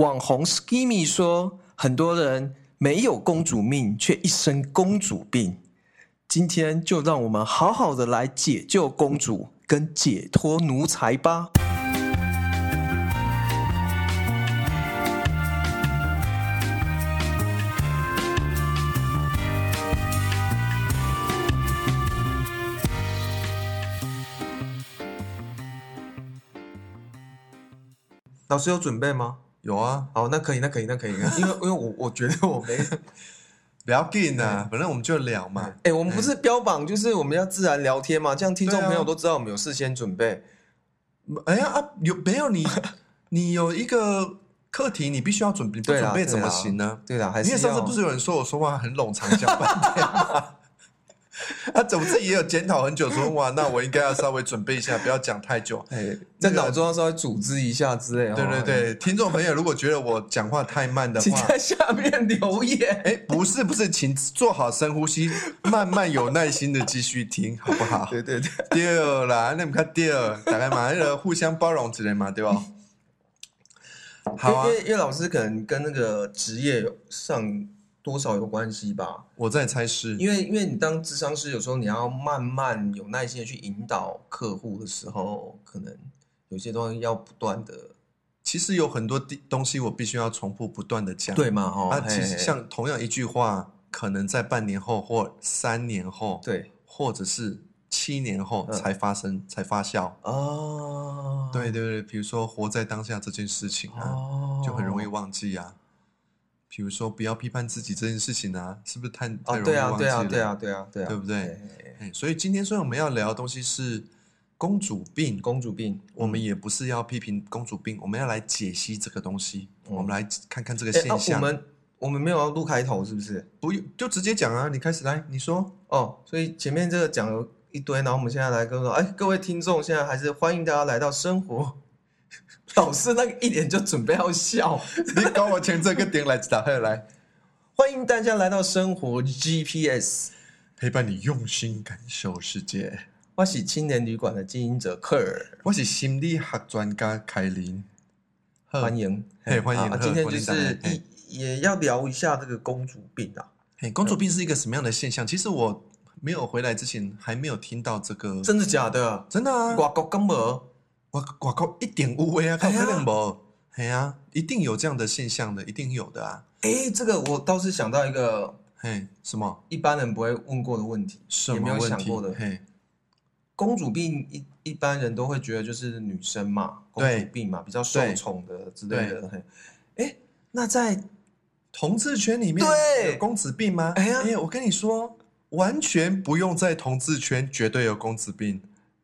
网红 Skimmy 说，很多人没有公主命，却一身公主病。今天就让我们好好的来解救公主，跟解脱奴才吧。老师有准备吗？有啊，好，那可以，那可以，那可以，因为因为我我觉得我没，不要紧啊，反正我们就聊嘛。哎，我们不是标榜就是我们要自然聊天嘛，这样听众朋友都知道我们有事先准备。哎呀啊，有没有你？你有一个课题，你必须要准备，不准备怎么行呢？对的，还是因为上次不是有人说我说话很冗长，讲半天吗？啊，总之也有检讨很久，说 哇，那我应该要稍微准备一下，不要讲太久。哎，在那个脑中要稍微组织一下之类的。对对哦，对，听众朋友，如果觉得我讲话太慢的话请，在下面留言。哎，不是不是，请做好深呼吸，慢慢有耐心的继续听，好不好？对对对，对啦，那你看对，大概嘛，那个互相包容之类嘛，对吧？好啊因，为因为老师可能跟那个职业上多少有关系吧。我在猜是，因为因为你当智商师，有时候你要慢慢有耐心的去引导客户的时候，可能有些东西要不断的其实有很多地东西我必须要重复不断的讲。对嘛？哈、啊，其实像同样一句话，可能在半年后或三年后，，对或者是七年后嗯才发生、才发酵。哦，对对对，比如说活在当下这件事情啊，哦，就很容易忘记啊。比如说不要批判自己这件事情啊，是不是太太哦，容易对啊，忘记了？对啊，对啊，对啊，对啊，对不对嘿？嘿嘿哎，所以今天虽然我们要聊的东西是公主病，公主病，我们也不是要批评公主病，我们要来解析这个东西，嗯我们来看看这个现象。我们我们没有要录开头是不是？不用就直接讲啊，你开始来，你说。哦，所以前面这个讲了一堆，然后我们现在来跟说，哎，各位听众，现在还是欢迎大家来到生活。老师那个一脸就准备要笑，你搞我前这个点来打开来，欢迎大家来到生活 GPS。陪伴你用心感受世界。我是青年旅馆的经营者克尔，我是心理学专家凯琳，呵欢。迎，嘿欢迎啊今天就是也要聊一下这个公主病啊，嘿，公主病是一个什么样的现象？其实我没有回来之前还没有听到这个，真的假的？真的啊，外国根本我我靠，一点无为啊，靠哎呀可能不？嘿啊，一定有这样的现象的，一定有的啊。哎，这个我倒是想到一个嘿，什么？一般人不会问过的问题，什也没有么问题想过的。嘿，公主病一一般人都会觉得就是女生嘛，公主病嘛，比较受对宠的之类的。嘿，哎，那在同志圈里面对有公子病吗？哎呀哎，我跟你说，完全不用在同志圈，绝对有公子病。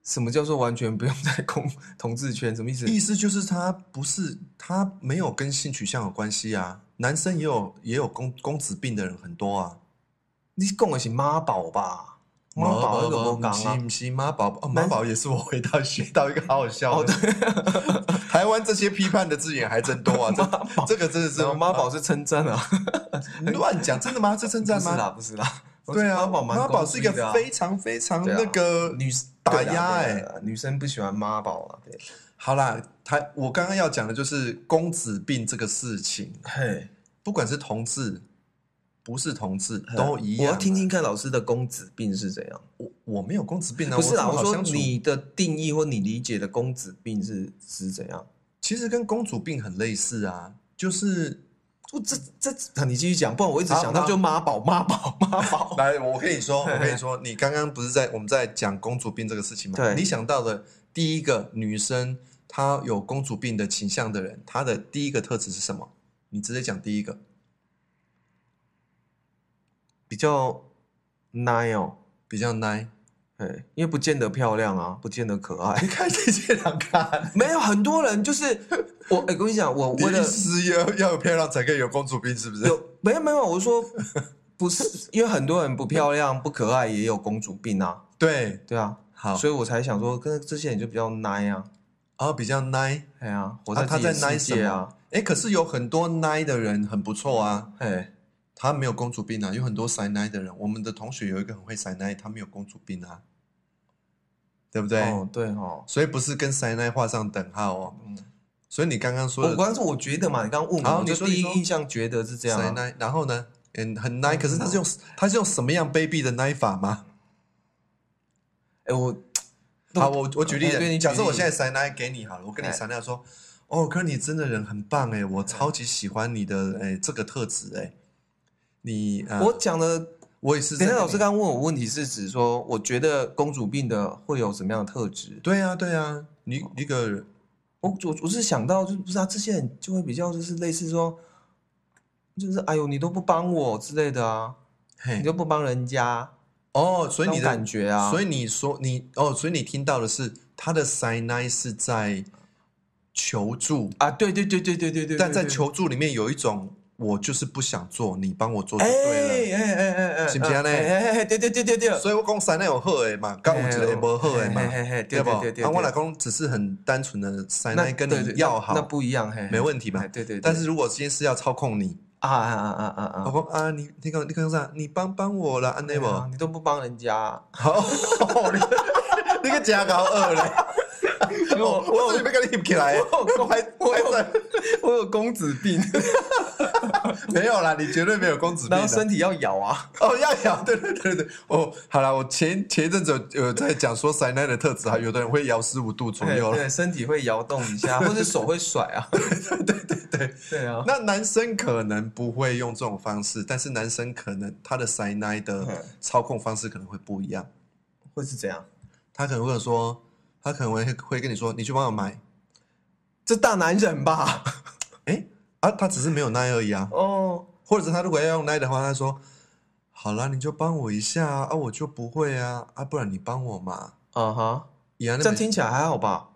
什么叫做完全不用在公同志圈？什么意思？意思就是他不是他没有跟性取向有关系啊，男生也有也有公公子病的人很多啊。你讲的是妈宝吧？妈宝那个不不讲啊。不是妈宝哦，妈宝也是我回到学到一个好好笑的。台湾这些批判的字眼还真多啊，这这个真的是妈宝是称赞啊，乱讲，真的吗？是称赞吗？不是啦，不是啦。对啊，妈宝妈宝是一个非常非常那个女打压哎、女生不喜欢妈宝啊。对，好啦，他我刚刚要讲的就是公子病这个事情，嘿，不管是同志，不是同志都一样。我要听听看老师的公子病是怎样。我我没有公子病啊，不是啦，我说我这么好相处你的定义或你理解的公子病是是怎样？其实跟公主病很类似啊，就是不，这这你继续讲，不然我一直想到就妈宝妈宝妈宝。来，我跟你说，我跟你说，你刚刚不是在我们在讲公主病这个事情吗？对你想到的第一个女生，她有公主病的倾向的人，她的第一个特质是什么？你直接讲第一个。比较 nice 哦，比较 nice。哎，因为不见得漂亮啊，不见得可爱你。看这些人看，没有很多人就是我，哎，跟你讲，我你为了是要要有漂亮才可以有公主病，是不是？有没有没有，我说不是，因为很多人不漂亮不可爱也有公主病啊，对，对啊，好，所以我才想说，跟这些人就比较 nice 啊，哦，比较 nice。哎呀，活啊，他在 nice 啊，？哎，可是有很多 nice 的人很不错啊，哎，他没有公主病啊，有很多塞 nice 的人。我们的同学有一个很会塞 nice，他没有公主病啊，对不对？哦，对哦，所以不是跟塞 nice 画上等号哦。嗯，所以你刚刚说的我刚刚说我觉得嘛，你刚刚问好我，我就第一你说。印象觉得是这样、啊。塞奶，然后呢，嗯，很 nice，，可是他是用他是用什么样卑鄙的奶法吗？哎、我 好，我我举例子，哎对你举假设我例现在塞奶给你好了，我跟你哎。塞奶说，哦，可是你真的人很棒哎，我超级喜欢你的哎这个特质哎，你呃我讲的，我也是等一下老师刚刚问我问题是指说，我觉得公主病的会有什么样的特质？对啊对啊，你一个人我我我是想到，就是不是啊，这些人就会比较就是类似说，就是哎呦你都不帮我之类的啊，嘿你都不帮人家，哦，所以你的感觉啊，所以你说你哦，所以你听到的是他的塞奶是在求助，啊，对对对对对对对，但在求助里面有一种我就是不想做，你帮我做就哎对了。哎哎哎哎，是不是呢哎哎哎，对对对对对，所以我讲塞内有好的嘛，刚有一个无好的嘛，对不？对对对，啊，我来对讲只是很单纯的塞那奶跟你要好，那不一样，嘿，没问题嘛哎对对，对但是如果今天是要操控你，啊啊啊啊啊啊，我讲啊，你你讲你讲啥？你帮帮我了，安内不？你都不帮人家，好，你 你个假高二嘞！因为我我这里面跟你起来，我 还我有还在 我有公子病，没有啦，你绝对没有公子病的。然后身体要咬啊，哦，要咬，对对对对，哦，好了，我前前一阵子有有在讲说塞奈的特质啊，有的人会摇十五度左右了。对，身体会摇动一下，或者手会甩啊，对对对，对。啊，那男生可能不会用这种方式，但是男生可能他的塞奈的嗯。操控方式可能会不一样。会是怎样，他可能会说，他可能会会跟你说，你去帮我买。这大男人吧？哎啊，他只是没有奈而已啊。哦，或者是他如果要用奈的话，他说，好啦，你就帮我一下啊，啊我就不会啊，啊不然你帮我嘛。啊哈，这样听起来还好吧？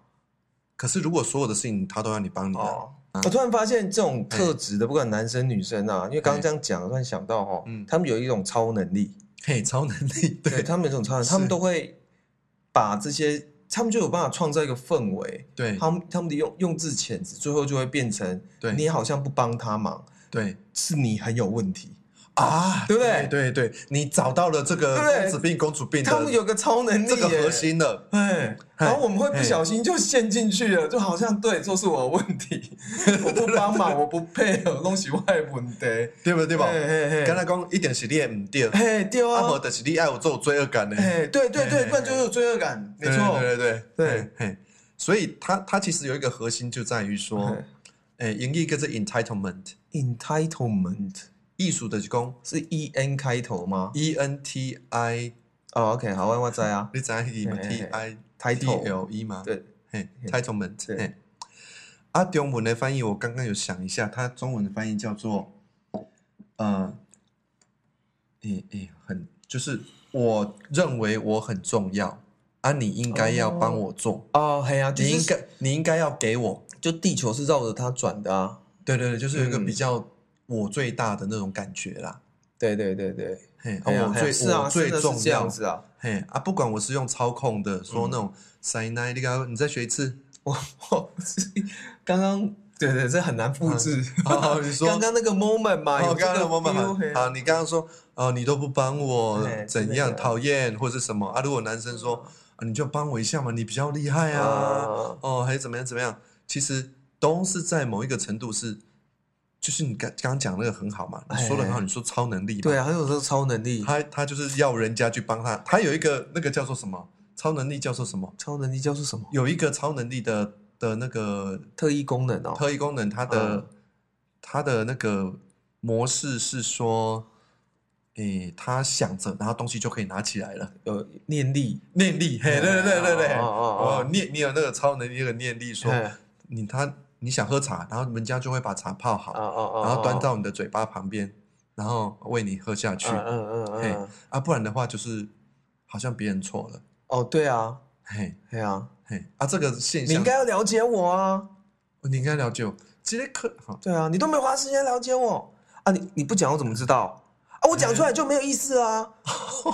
可是如果所有的事情他都要你帮你啊，哦，我突然发现这种特质的，不管男生女生啊，因为刚刚这样讲，突然想到哈嗯，他们有一种超能力，嘿，超能力，对对他们有一种超能力，他们都会把这些，他们就有办法创造一个氛围，对。他们他们的用用字遣词，最后就会变成，对。你好像不帮他忙，对。是你很有问题。啊，对不对？对对，你找到了这个公子病、公主病他们有个超能力耶。这个核，心了，哎，然后我们会不小心就陷进去了，就好像对，这是我的问题，我不帮忙，我不配合，东西外问题，对不对？吧？嘿嘿嘿。刚才讲一点是你也唔对，嘿，对阿无啊，就是你爱有做罪恶感呢。哎，对对对，嘿不然就有罪恶感，没错，对对对对。嘿嘿，所以他他其实有一个核心就在于说嘿，诶，英语叫做 entitlement，entitlement 艺术的是讲是 e n 开头吗？E N T I，哦，OK，好，我我知啊。你知道伊嘛嘿嘿？T 嘿 I T，title，L E 吗？对，嘿，entitlement，对。嘿。啊，中文的翻译我刚刚有想一下，它中文的翻译叫做，呃，诶诶，很就是我认为我很重要啊，你应该要帮我做，哦，嘿啊，就是你应该你应该要给我，就地球是绕着它转的啊，对对对，就是有一个嗯。比较我最大的那种感觉啦，对对对对，嘿，我最啊是啊，我最重要这样，子啊，嘿啊，不管我是用操控的，说那种塞奈，你刚你再学一次，我我是刚刚对对，这很难复制。哦，你 说刚刚那个 moment 嘛，哦，有这个刚刚的 moment 好，你刚刚说哦，你都不帮我，怎样讨厌或是什么啊？如果男生说啊，你就帮我一下嘛，你比较厉害啊，啊哦，还是怎么样怎么样？其实都是在某一个程度是，就是你刚刚刚讲那个很好嘛，你说的很好，哎你说超能力嘛，对啊，还有这个超能力，他他就是要人家去帮他，他有一个那个叫做什么？超能力叫做什么？超能力叫做什么？有一个超能力的的那个特异功能哦。特异功能，它的、嗯它的那个模式是说，诶，他想着，然后东西就可以拿起来了。有念力，念力，嘿，对对对对对，哦哦哦。哦，念你有那个超能力，那个念力，说嘿。你他你想喝茶，然后人家就会把茶泡好，然后端到到你的嘴巴旁边，然后喂你喝下去。嗯嗯嗯嘿嗯，啊，不然的话就是好像别人错了，哦，对啊，嘿对啊，嘿啊，这个现象你应该要了解我啊，你应该了解我，其实可。对啊，你都没花时间了解我啊，你你不讲我怎么知道啊？我讲出来就没有意思啊，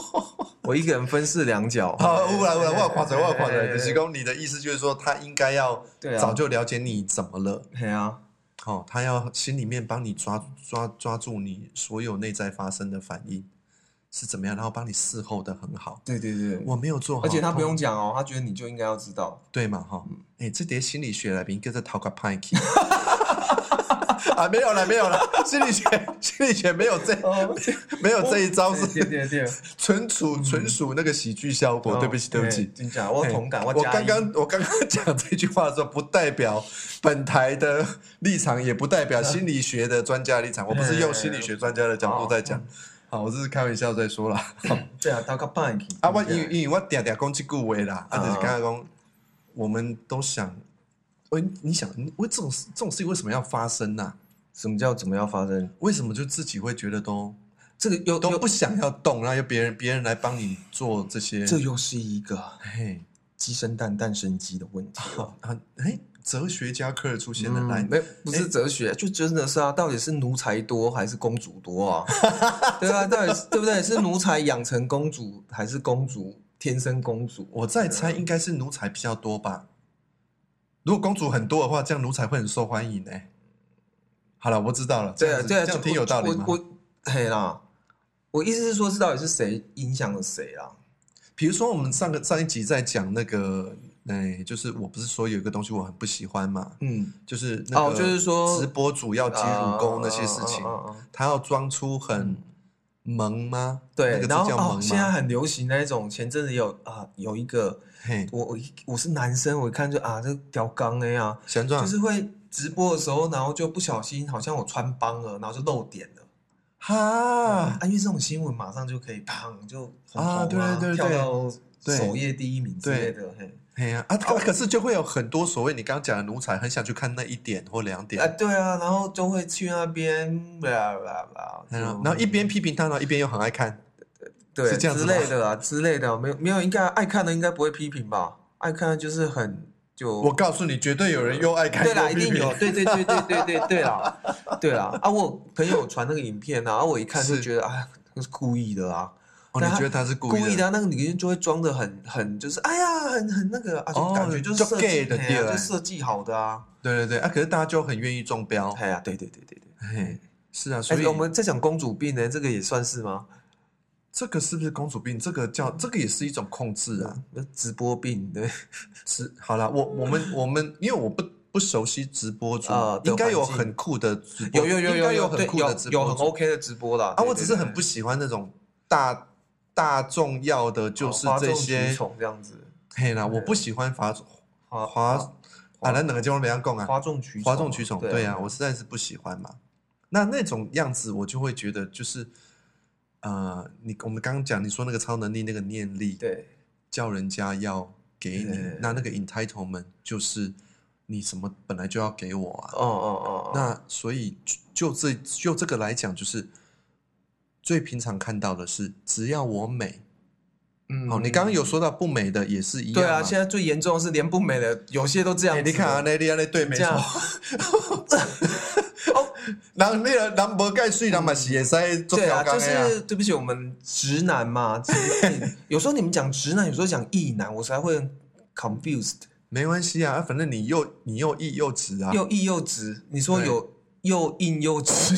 我一个人分饰两角，好，我来我来，我有夸张，我有夸张。嘿可是公，你的意思就是说，他应该要早就了解你怎么了，对啊，哦，他要心里面帮你抓抓抓住你所有内在发生的反应，是怎么样，然后帮你伺候的很好。对对对，我没有做好，而且他不用通讲哦，他觉得你就应该要知道。对嘛哈？哎、这叠心理学来宾跟着讨个派 k 啊，没有了，没有了，心理学心理学没有这哦，没有这一招是对对对，纯属纯属那个喜剧效果。对不起，对不起。真假，我同感，我刚刚我刚刚讲这句话的时候，不代表本台的立场，也不代表心理学的专家立场。我不是用心理学专家的角度在讲，好，我这是开玩笑在说啦。对啊，到个半啊，我因为因为我嗲嗲讲这句话啦，啊，啊就是刚刚讲，我们都想，喂，你想，你为这种事这种事情为什么要发生呢、什么叫怎么要发生？为什么就自己会觉得都这个又又都不想要动，然后又别人别人来帮你做这些？这又是一个嘿，鸡生蛋，蛋生鸡的问题了。啊，哎，哲学家科尔出现了，来嗯，，没不是哲学，就真的是啊，到底是奴才多还是公主多啊？对啊，到底是对不对？是奴才养成公主，还是公主天生公主？我在猜应该是奴才比较多吧。如果公主很多的话，这样奴才会很受欢迎呢、好了，我知道了。这对啊，样子对啊，这样挺有道理吗？我我嘿啦，我意思是说，是到底是谁影响了谁啊？比如说，我们上个上一集在讲那个，哎，就是我不是说有一个东西我很不喜欢嘛，嗯，就是那个哦就是说直播主要接乳沟那些事情，他要装出很萌吗？那对，然后哦，现在？很流行那一种，前阵子有啊有一个，嘿，我我我是男生，我一看就啊这屌刚的呀，想装就是会直播的时候，然后就不小心好像我穿帮了，然后就露点了。哈。啊，因为这种新闻马上就可以砰就很红啊对对对跳到首页第一名之类的，嘿，嘿呀啊，可可是就会有很多所谓你刚刚讲的奴才，很想去看那一点或两点，啊对啊，然后就会去那边啦啦啦，嗯就然后一边批评他，然后一边又很爱看。对是这样子吗之类的啦之类的，没有没有，应该爱看的应该不会批评吧？爱看的就是很就我告诉你，绝对有人又爱看对啦，一定有，对对对对对对对啦，对啦啊！我朋友传那个影片啊，啊我一看就是觉得啊，那是故意的啊，你觉得他是故意故意的啊，那个女人就会装的很很就是哎呀，很很那个啊，就哦感觉就是 gay 的对就设计好的啊，对对对啊，可是大家就很愿意中标。哎呀，对对对对对。嘿，是啊，所以哎，我们在讲公主病呢，这个也算是吗？这个是不是公主病？这个叫这个也是一种控制啊。那直播病对 是好了，我我们我们因为我不不熟悉直播主啊，应该有很酷的直播，有有有有有很酷的直播有很 OK 的直播啦啊。我只是很不喜欢那种大大众要的，就是这些宠这样子，嘿啦，我不喜欢哗哗哗啊，那哪个节目没样讲啊，哗众取哗众取宠，对啊，啊，我实在是不喜欢嘛。那那种样子，我就会觉得就是，呃，你我们刚刚讲你说那个超能力那个念力，对。叫人家要给你，那那个 entitlement 就是你什么本来就要给我啊。哦哦哦，那所以就就这就这个来讲，就是最平常看到的是，只要我美，嗯。哦，你刚刚有说到不美的也是一样嘛，对啊，现在最严重的是连不美的有些都这样你看啊，那你那对没错，哦，人那个人无盖水，人嘛是会使做对啊，就调岗的啊。是对不起，我们直男嘛，直男有时候你们讲直男，有时候讲异男，我才会 confused，没关系啊，反正你又你又异又直啊。又异又直，你说有又硬又直，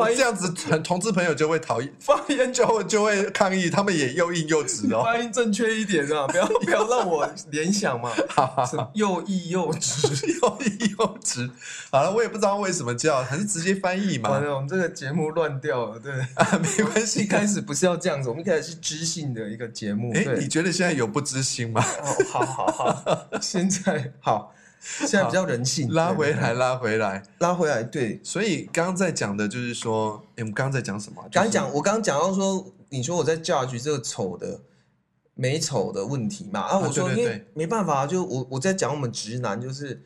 我这样子，同同志朋友就会讨厌，发言就会就会抗议，他们也又硬又直哦。发音正确一点啊，不要 不要让我联想嘛，是又硬又直。又硬又直。好了，我也不知道为什么叫，还是直接翻译嘛完。了，我们这个节目乱掉了，对。啊，没关系。一开始不是要这样子，我们一开始是知性的一个节目。哎，对你，觉得现在有不知心吗？哦，好好好，现在好，现在比较人性，拉回来，拉回来。拉回来。对，所以刚刚在讲的就是说，哎，我们刚刚在讲什么啊？就是刚刚讲，我刚刚讲到说，你说我在 judge 这个丑的美丑的问题嘛？啊，我说因为没办法，就我我在讲我们直男，就是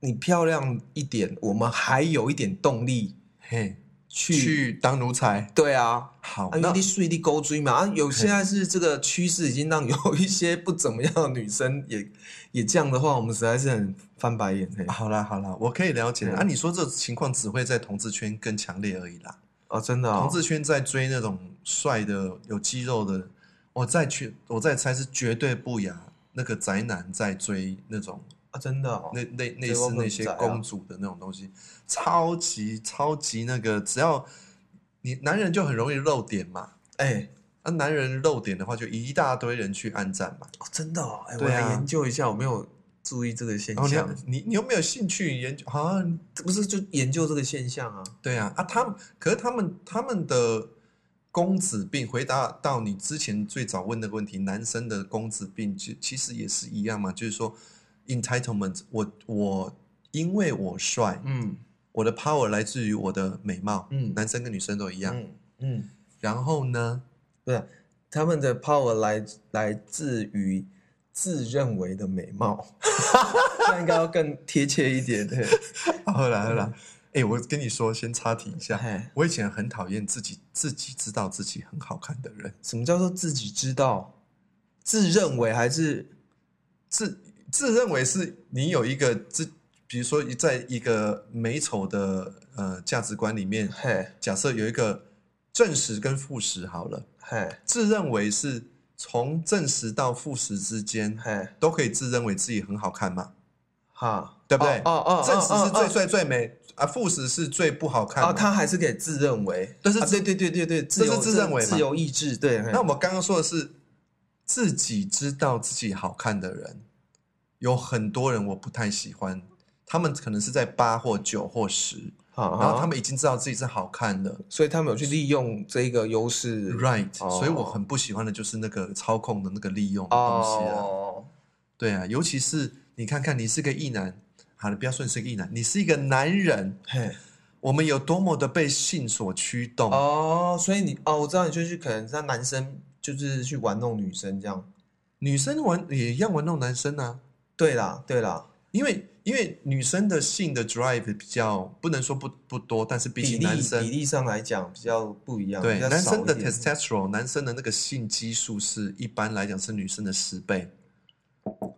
你漂亮一点，我们还有一点动力嘿，去。去当奴才。对啊，好，那为你水你勾追嘛，啊，有现在是这个趋势，已经让有一些不怎么样的女生 也也这样的话，我们实在是很翻白眼嘿。好啦好啦，我可以了解嗯啊。你说这情况只会在同志圈更强烈而已啦。哦，真的哦，同志圈在追那种帅的、有肌肉的，我在去我在猜是绝对不雅那个宅男在追那种啊，真的哦，那类类这我不似那些公主的那种东西，超级超级那个，只要你男人就很容易漏点嘛。哎、那、男人漏点的话，就一大堆人去按赞嘛。哦，真的哦，哎、我来研究一下，我没有注意这个现象。哦你象，你你有没有兴趣研究？好像不是就研究这个现象啊？对啊啊，他们可是他们他们的公子病，回答到你之前最早问那个问题，男生的公子病其其实也是一样嘛，就是说 entitlement，我我因为我帅，嗯我的 power 来自于我的美貌，嗯男生跟女生都一样。嗯嗯，然后呢，不是他们的 power 来来自于自认为的美貌，这样应该要更贴切一点，对。后来后来，哎、我跟你说，先插题一下嘿，我以前很讨厌自己自己知道自己很好看的人，什么叫做自己知道？自认为还是自自认为是你有一个自，比如说在一个美丑的呃价值观里面，嘿。假设有一个正实跟负实好了，嘿。自认为是从正实到负实之间嘿。都可以自认为自己很好看嘛，哈，对不对？哦哦，正实是最哦帅最美啊，负实是最不好看嘛。啊，他还是可以自认为，这是啊对对对对对，这是自认为自由意志，对。那我们刚刚说的是自己知道自己好看的人，有很多人我不太喜欢，他们可能是在八或九或十，好，然后他们，们已经知道自己是好看的所以他们有去利用这个优势，right，、哦所以我很不喜欢的就是那个操控的那个利用的东西啊，哦，对啊，尤其是你看看你是个异男，好了，不要说你是个异男，你是一个男人，嘿，我们有多么的被性所驱动，哦，所以你哦，我知道你就是可能让男生就是去玩弄女生这样。女生玩也一样玩弄男生啊。对啦，对啦，因为因为女生的性的 drive 比较不能说不不多，但是比起男生比例上来讲比较不一样，对比较男生的一点。testosterone，男生的那个性激素是一般来讲是女生的十倍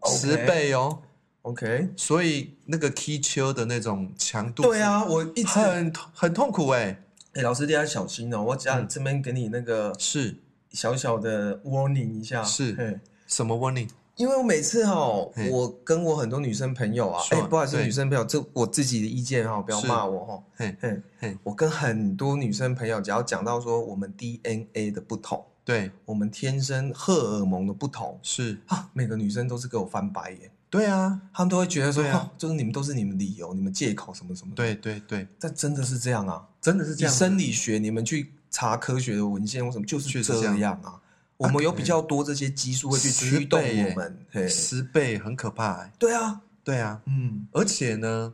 十倍哦。OK，所以那个 key 丘的那种强度，对，啊，我一直很很痛苦哎、哎，老师你要小心哦，我讲嗯。这边给你那个是。小小的 warning 一下，是嘿。什么 warning？因为我每次哈嘿，我跟我很多女生朋友啊，说哎，不好意思，女生朋友，这我自己的意见哈，不要骂我哈。嘿嘿，嘿，我跟很多女生朋友，只要讲到说我们 DNA 的不同，对，我们天生荷尔蒙的不同是，啊，每个女生都是给我翻白眼，对啊，他们都会觉得说，对啊。哦，就是你们都是你们理由，你们借口什么什么的。，对对对，但真的是这样啊，真的是这样生理学你们去查科学的文献或什么，就是这样啊。我们有比较多这些激素会去驱动我们，嘿，十倍很可怕哎、对啊，对啊，嗯而且呢，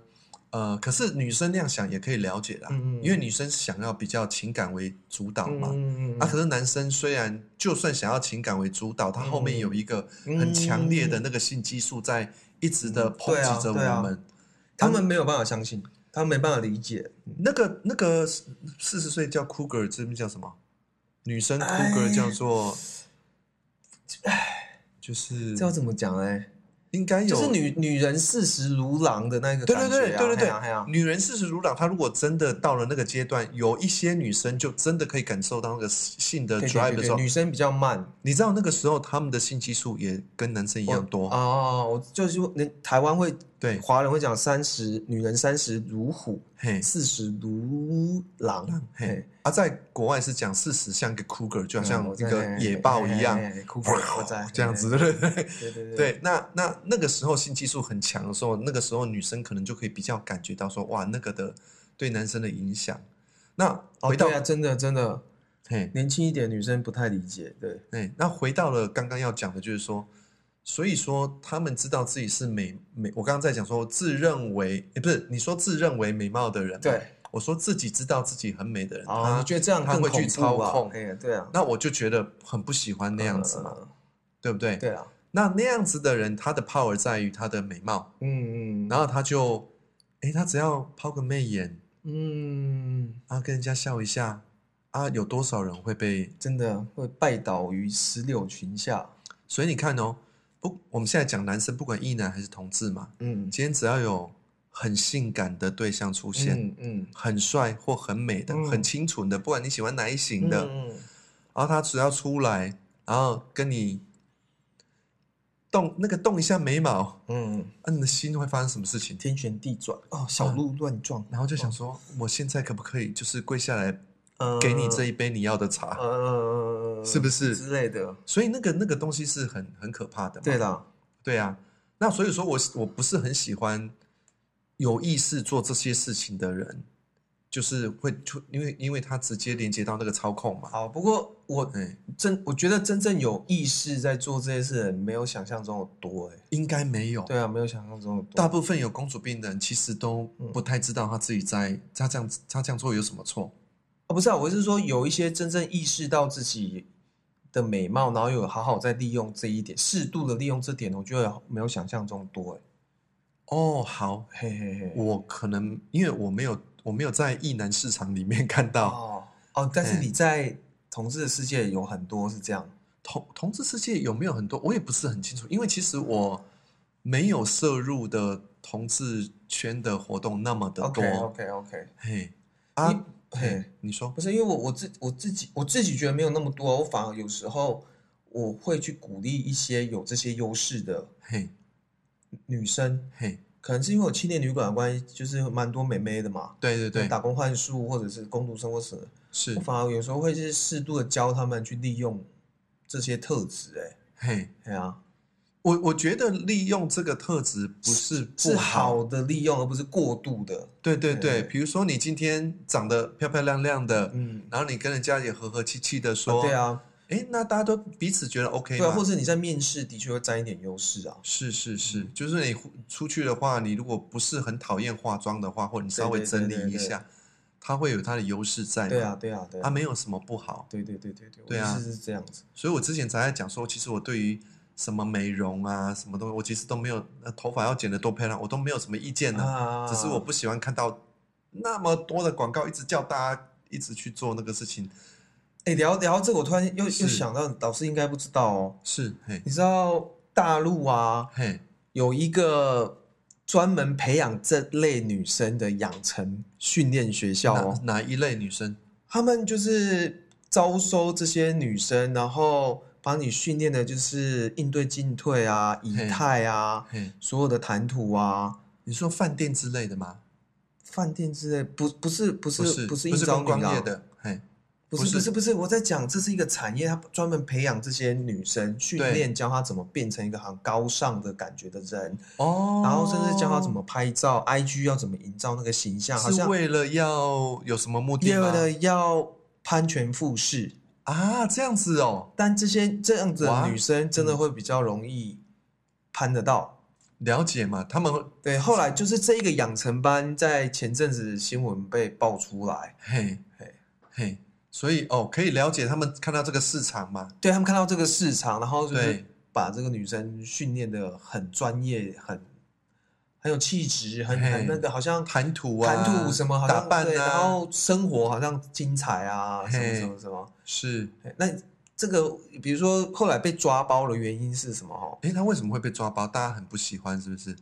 呃，可是女生那样想也可以了解啦，因为女生想要比较情感为主导嘛。嗯啊，可是男生虽然就算想要情感为主导，他后面有一个很强烈的那个性激素在一直的抨击着我们。他们没有办法相信，他们没办法理解。那个那个四十岁叫 cougar，这边叫什么？女生 cougar 哎叫做，就是这要怎么讲哎？应该有，就是女女人四十如狼的那个对感觉、啊，对对对对对女人四十如狼，她如果真的到了那个阶段，有一些女生就真的可以感受到那个性的 drive 的时候，女生比较慢你知道那个时候她们的性激素也跟男生一样多，哦。我就是说，那台湾会对，华人会讲三十，女人三十如虎，嘿，四十如狼。嘿。嘿，啊，在国外是讲四十像一个 cougar，就好像一个野豹一样，酷酷我在 这样子，对。不对？对。那那那个时候性激素很强的时候，那个时候女生可能就可以比较感觉到说，哇，那个的对男生的影响。那哦，回到对啊，真的真的，嘿，年轻一点女生不太理解，对，哎，那回到了刚刚要讲的，就是说，所以说他们知道自己是美美。我刚刚在讲说，自认为，诶不是你说自认为美貌的人，对，我说自己知道自己很美的人，哦，他你觉得这样他会去操控哎，对啊，那我就觉得很不喜欢那样子嘛，嗯对不对？对啊，那那样子的人，他的 power 在于他的美貌，嗯嗯，然后他就，哎，他只要抛个媚眼，嗯，啊，跟人家笑一下，啊，有多少人会被真的会拜倒于石榴裙下，所以你看哦，不，我们现在讲男生，不管异男还是同志嘛，嗯，今天只要有很性感的对象出现，嗯嗯。很帅或很美的、嗯。很清纯的，不管你喜欢哪一型的，嗯然后他只要出来，然后跟你动那个动一下眉毛，嗯，啊，你的心会发生什么事情？天旋地转哦，小鹿乱撞，然后就想说，我现在可不可以就是跪下来呃给你这一杯你要的茶，呃，是不是之类的？所以那个那个东西是很很可怕的嘛。对的，对啊，那所以说我我不是很喜欢有意识做这些事情的人，就是会出，因为因为他直接连接到那个操控嘛。好，不过我哎，真我觉得真正有意识在做这些事的人，没有想象中的多哎。应该没有。对啊，没有想象中的多。大部分有公主病的人其实都不太知道他自己在他这样他这样做有什么错。哦，不是啊，我是说有一些真正意识到自己的美貌，然后有好好在利用这一点，适度的利用这点，我觉得没有想象中多哎。哦，好，嘿嘿嘿，我可能因为我没有我没有在异男市场里面 看到哦哦，但是你在同志的世界有很多是这样。同同志世界有没有很多，我也不是很清楚，因为其实我没有摄入的同志圈的活动那么的多。OK OK OK，嘿啊，嘿嘿，你说。不是因为我我自我自己我自己觉得没有那么多，我反而有时候我会去鼓励一些有这些优势的嘿女生，嘿，可能是因为我青年旅馆的关系，就是蛮多美眉的嘛，对对对，打工换宿或者是工读生或什么，是我，反而有时候会是适度的教他们去利用这些特质、欸，嘿，哎，啊，我我觉得利用这个特质不是是不好，好的利用，而不是过度的，对对对，对比如说你今天长得漂漂亮亮的，嗯，然后你跟人家也和和气气的啊说，对，啊，哎，那大家都彼此觉得 OK 对啊，或者你在面试的确会占一点优势啊，是是嗯是，就是你出去的话，你如果不是很讨厌化妆的话，或者你稍微整理对对对一下，它会有它的优势在嘛。对啊，对啊，对它啊，没有什么不好。对对对对对，对啊是这样子，所以我之前才在讲说，其实我对于什么美容啊，什么东西，我其实都没有，呃头发要剪得多漂亮，我都没有什么意见的。啊只是我不喜欢看到那么多的广告，一直叫大家一直去做那个事情。哎，聊聊这个，我突然又又想到，老师应该不知道哦，是，嘿，你知道大陆啊嘿，有一个专门培养这类女生的养成训练学校哦，哪哪一类女生？他们就是招收这些女生，然后帮你训练的就是应对进退啊、仪态啊、所有的谈吐啊、你说饭店之类的吗？饭店之类，不不是不是不是，不是不是应招女啊观光业，的，嘿，不不是是不是不是，我在讲这是一个产业，它专门培养这些女生，训对练教她怎么变成一个很高尚的感觉的人，哦，然后甚至教她怎么拍照，IG 要怎么营造那个形象，好像是为了要有什么目的？为了要攀权附势。啊，这样子哦，但这些这样子的哇女生真的会比较容易攀得到。了解嘛？他们对，后来就是这一个养成班，在前阵子新闻被爆出来，嘿嘿嘿，所以哦，可以了解他们看到这个市场嘛？对他们看到这个市场，然后就是对把这个女生训练的很专业，很很有气质，很嘿很那个，好像谈吐啊，谈吐什么，好像，打扮啊，然后生活好像精彩啊，什么什么什么。是，那这个，比如说后来被抓包的原因是什么？哈，诶，他为什么会被抓包？大家很不喜欢，是不是？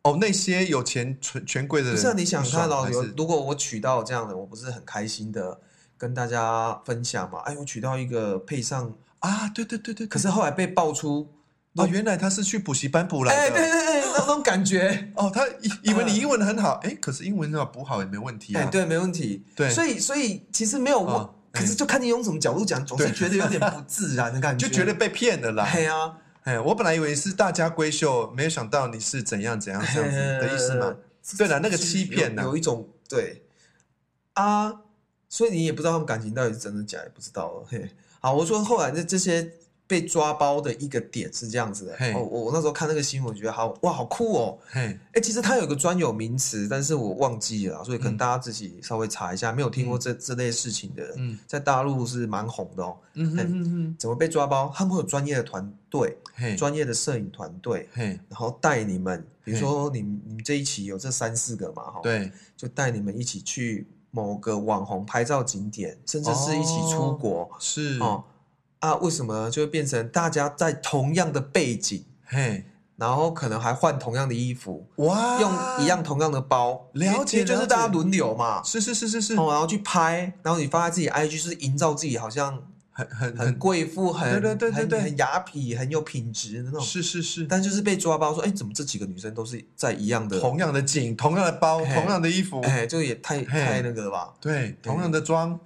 哦，那些有钱权权贵的人，不是、啊、你想看到有，如果我娶到这样的，我不是很开心的跟大家分享嘛？哎，我娶到一个配上，啊，对对对对，可是后来被爆出，哦，原来他是去补习班补来哎，对的。对对，那种感觉，哦，他以以为你英文很好，哎，可是英文要补好也没问题哎，啊。对，没问题。对所以所以其实没有问，哦可是就看你用什么角度讲，总是对觉得有点不自然的感觉，就觉得被骗了啦。哎呀，哎，我本来以为是大家闺秀，没有想到你是怎样怎样这样子的意思嘛。对了，那个欺骗呢有，有一种对啊，所以你也不知道他们感情到底是真的假，也不知道了。嘿，好，我说后来的这些被抓包的一个点是这样子的。哦，我我那时候看那个新闻，觉得好哇，好酷哦。嘿，哎，其实它有个专有名词，但是我忘记了，所以可能嗯大家自己稍微查一下。没有听过这、这类事情的人，嗯在大陆是蛮红的哦。嗯哼哼哼，怎么被抓包？他们会有专业的团队，嘿，专业的摄影团队，然后带你们，比如说你你们这一期有这三四个嘛，哈，，对，就带你们一起去某个网红拍照景点，甚至是一起出国是，哦啊，为什么？就会变成大家在同样的背景，嘿，然后可能还换同样的衣服，哇，用一样同样的包，了解就是大家轮流嘛，是是是是是，哦，然后去拍，然后你发在自己 IG 是营造自己好像很很很贵妇，很对对对对对很很雅痞，很有品质的那种。是是是，但就是被抓包说，哎，怎么这几个女生都是在一样的？同样的景，同样的包，同样的衣服，哎，这个也太太那个了吧？对，同样的妆，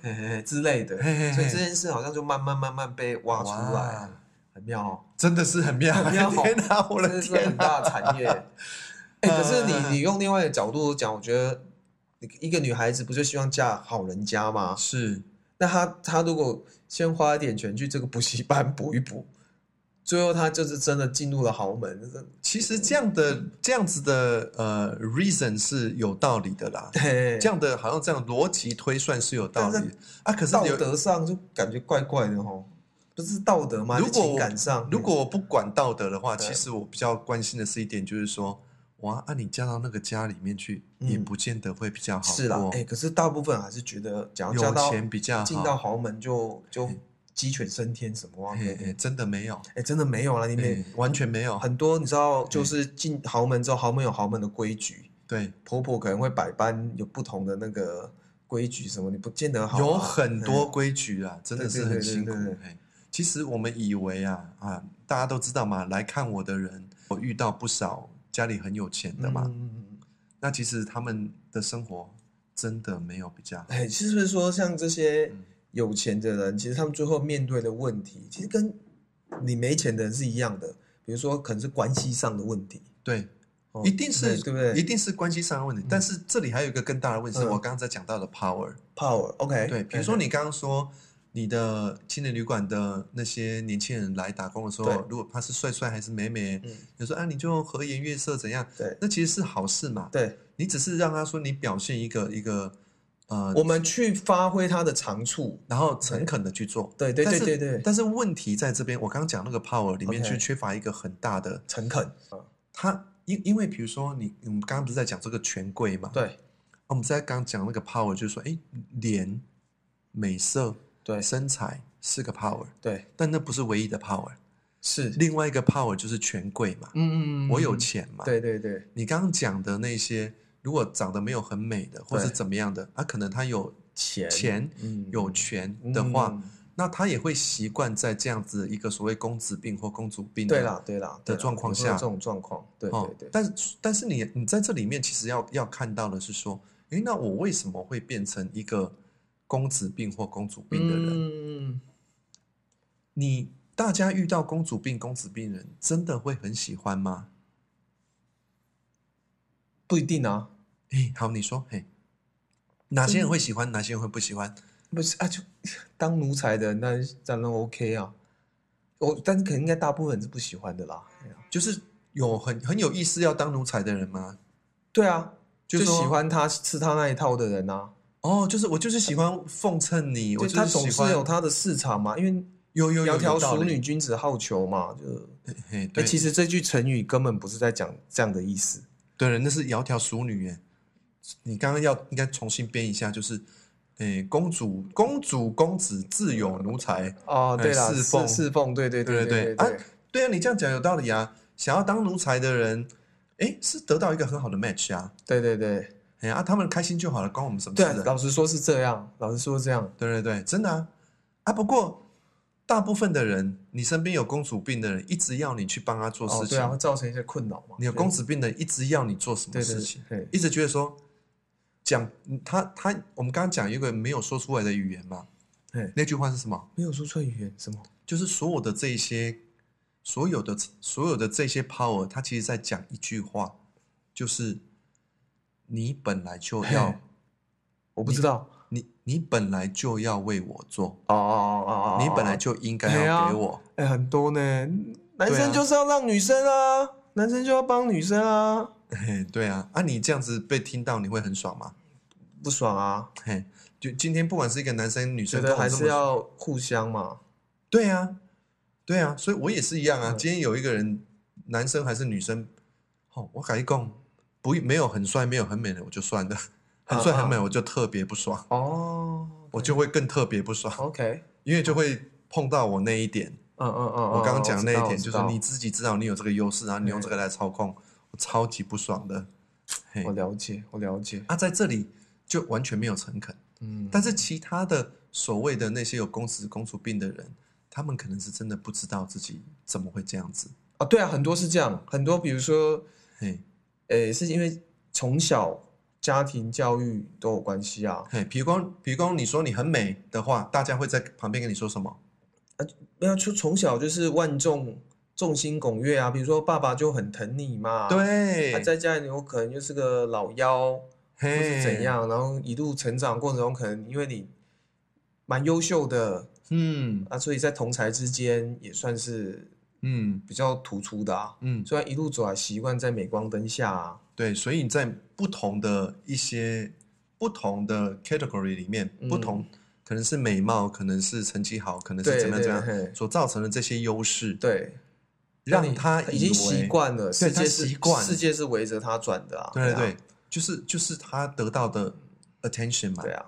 之类的。所以这件事好像就慢慢慢慢被挖出来，很妙哦。真的是很妙，很妙 天哪，我的天！很大的产业。哎、可是你你用另外一个角度讲，我觉得一个女孩子不就希望嫁好人家吗？是那她她如果先花一点钱去这个补习班补一补，最后他就是真的进入了豪门，其实这样的这样子的呃 reason 是有道理的啦，嘿这样的好像这样逻辑推算是有道理。啊。可是道德上就感觉怪怪的哦，不是道德吗？如果我感上，如果我不管道德的话，其实我比较关心的是一点，就是说，哇，啊，你嫁到那个家里面去，嗯也不见得会比较好，是啦哎、可是大部分还是觉得，假如有嫁到钱比较好。进到豪门就就鸡犬升天什么啊？嘿嘿，真的没有，哎、真的没有了，你没嘿完全没有。很多你知道，就是进豪门之后，豪门有豪门的规矩，对，婆婆可能会百般有不同的那个规矩，什么你不见得好啊、有很多规矩啊，真的是很辛苦其实我们以为啊啊，大家都知道嘛，来看我的人，我遇到不少家里很有钱的嘛。那其实他们的生活真的没有比较好。哎，是不是说像这些嗯有钱的人，其实他们最后面对的问题，其实跟你没钱的人是一样的，比如说可能是关系上的问题，对，哦一定是对不对？一定是关系上的问题。但是这里还有一个更大的问题，是嗯我刚刚在讲到的 power。power，OK，、对，比如说你刚刚说你的青年旅馆的那些年轻人来打工的时对候，如果他是帅帅还是美美，嗯，有时候啊你就和颜悦色怎样，对那其实是好事嘛。对，你只是让他说你表现一个一个呃，我们去发挥他的长处，然后诚恳的去做。对对对对对，但是问题在这边，我刚刚讲那个 power 里面却缺乏一个很大的，诚恳，他因因为比如说你我们刚刚不是在讲这个权贵嘛？对我们在刚刚讲那个 power，就是说，哎，脸、美色、对。身材是个 power，对，但那不是唯一的 power。是，另外一个 power 就是权贵嘛，嗯嗯嗯，我有嗯，钱嘛。，对对对，你刚刚讲的那些，如果长得没有很美的，或是怎么样的，啊，可能他有钱钱、嗯。有权的话，嗯。那他也会习惯在这样子一个所谓公子病或公主病的对啦对啦的状况下这种状况，对哦对对，但是但是你你在这里面其实要要看到的是说，诶，那我为什么会变成一个公子病或公主病的人？嗯，你大家遇到公主病、公子病人，真的会很喜欢吗？不一定啊，哎，好，你说，嘿，哪些人会喜欢，哪些人会不喜欢？不是啊，就当奴才的那当然 OK 啊，我但是可能应该大部分人是不喜欢的啦，啊就是有很很有意思要当奴才的人吗？对啊，就说就是喜欢他吃他那一套的人啊，哦，就是我就是喜欢奉承你，我就他总是有他的市场嘛，因为有有有窈窕淑女，君子好逑嘛，就嘿嘿，哎，对，其实这句成语根本不是在讲这样的意思，对了，那是窈窕淑女耶。你刚刚要应该重新编一下，就是，诶，公主、公主、公子自有奴才。哦，对啦，侍奉侍奉，对对对对对啊对啊，你这样讲有道理啊。想要当奴才的人，诶，是得到一个很好的 match 啊。对对对哎呀，啊他们开心就好了，关我们什么事对？老实说是这样，老实说是这样，对对对，真的啊。啊，不过大部分的人，你身边有公主病的人，一直要你去帮他做哦，事情。对啊，会造成一些困扰嘛。你有公主病的人，一直要你做什么对对事情，对，一直觉得说，讲他他，我们刚刚讲一个没有说出来的语言嘛，对，那句话是什么？没有说错语言什么？就是所有的这一些，所有的所有的这些 power，他其实在讲一句话，就是你本来就要，我不知道。你你本来就要为我做，哦哦哦哦，你本来就应该要给我。哎很多呢，男生就是要让女生啊，男生就要帮女生啊，嘿，对啊，啊，你这样子被听到，你会很爽吗？不爽啊，嘿，就今天不管是一个男生女觉生，得还是要互相嘛。对啊，对啊，所以我也是一样啊。嗯今天有一个人，男生还是女生，哦，我改一讲，不没有很帅，没有很美的我就算了，很帅很美我就特别不爽，哦，我就会更特别不爽，OK，因为就会碰到我那一点，嗯嗯嗯，我刚刚讲的那一点，就是你自己知道你有这个优势，然后你用对这个来操控，我超级不爽的。嘿我，了解，我了解，啊，在这里就完全没有诚恳，嗯，但是其他的所谓的那些有公子公主病的人，他们可能是真的不知道自己怎么会这样子。啊，对啊，很多是这样，很多比如说，嘿，诶，是因为从小家庭教育都有关系啊。嘿，比如光，比如光，你说你很美的话，大家会在旁边跟你说什么？没有，就从小就是万众众星拱月啊。比如说爸爸就很疼你嘛，，对，他在家里有可能就是个老幺，或嘿是怎？样，然后一路成长过程中，可能因为你蛮优秀的嗯啊，所以在同才之间也算是嗯比较突出的啊。嗯，虽然一路走来习惯在镁光灯下啊，对，所以你在不同的一些不同的 category 里面，不嗯同可能是美貌，可能是成绩好，可能是怎么样怎么对样，所造成的这些优势，对，你让他已经习惯了，世界是习惯世界是围着他转的啊。啊对对对，就是就是他得到的 attention 嘛，对啊，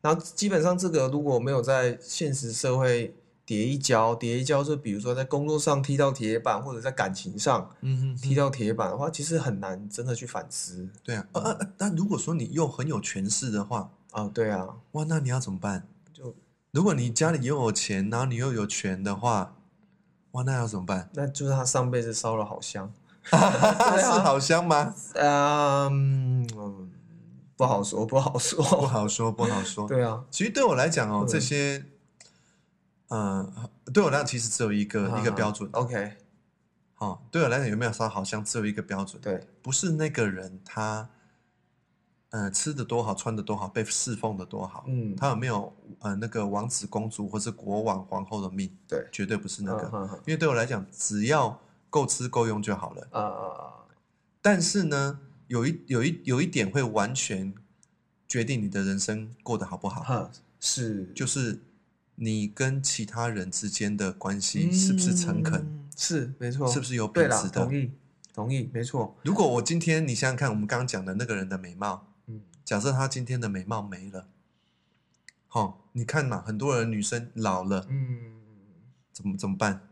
然后基本上这个如果没有在现实社会跌一跤，跌一跤就比如说在工作上踢到铁板，或者在感情上嗯哼踢到铁板的话，其实很难真的去反思对啊，呃呃，但如果说你又很有权势的话，啊。对啊，哇，那你要怎么办？就如果你家里又有钱，然后你又有权的话，哇，那要怎么办？那就是他上辈子烧了好香。是好香吗？嗯，嗯不好说，不好说不。好说，不好说。对啊，其实对我来讲哦，嗯这些，呃，对我来讲其实只有一个一个啊标准。OK，哦，对我来讲有没有烧好像只有一个标准，对，不是那个人他，呃，吃的多好，穿的多好，被侍奉的多好，嗯，他有没有呃那个王子公主或是国王皇后的命，对，绝对不是那个。嗯嗯嗯。因为对我来讲，只要够吃够用就好了。啊啊啊，但是呢，有一有一有一点会完全决定你的人生过得好不好，哈，是。就是你跟其他人之间的关系是不是诚恳，嗯是没错，是不是有品质的同。意，同意，没错。如果我今天你想想看，我们刚刚讲的那个人的美貌，嗯，假设他今天的美貌没了，好、你看嘛，很多人女生老了嗯，怎么怎么办？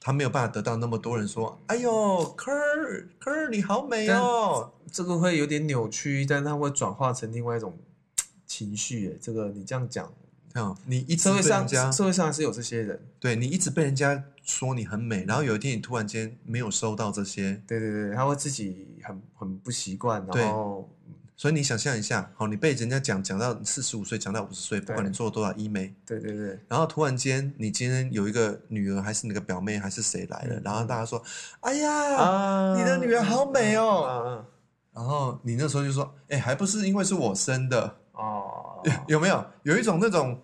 她没有办法得到那么多人说：“哎呦，科儿科儿你好美哦。这个会有点扭曲，但它会转化成另外一种情绪。哎，这个你这样讲，”嗯，你一直社会上被人家社会上还是有这些人。对你一直被人家说你很美，然后有一天你突然间没有收到这些，对对对，他会自己很很不习惯，对然后所以你想象一下，好，你被人家讲讲到四十五岁，讲到五十岁，不管对你做了多少医美，对对对，然后突然间你今天有一个女儿，还是你的表妹，还是谁来了，嗯然后大家说：“哎呀，啊你的女儿好美哦然后你那时候就说：“哎，还不是因为是我生的，哦，有没有？有一种那种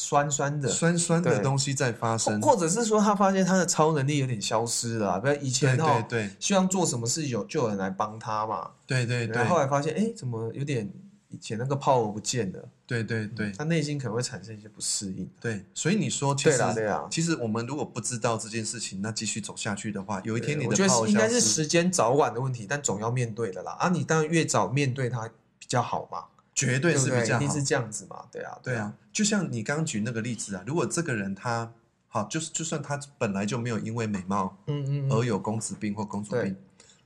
酸酸的，酸酸的东西在发生。或者是说他发现他的超能力有点消失了啊，比如以前对哈对，对希望做什么事有就有人来帮他嘛，对对对然后后来发现，哎，怎么有点以前那个 power 不见了？对对对他内心可能会产生一些不适应。对，所以你说，其对实啦对啦其实我们如果不知道这件事情，那继续走下去的话，有一天你的我觉得是应该是时间早晚的问题，但总要面对的啦。啊，你当然越早面对它比较好嘛，绝对？是比较好一定是。这样子嘛，对啊，对啊，，就像你刚刚举那个例子啊，如果这个人他好，就是就算他本来就没有因为美貌嗯嗯嗯，而有公子病或公主病，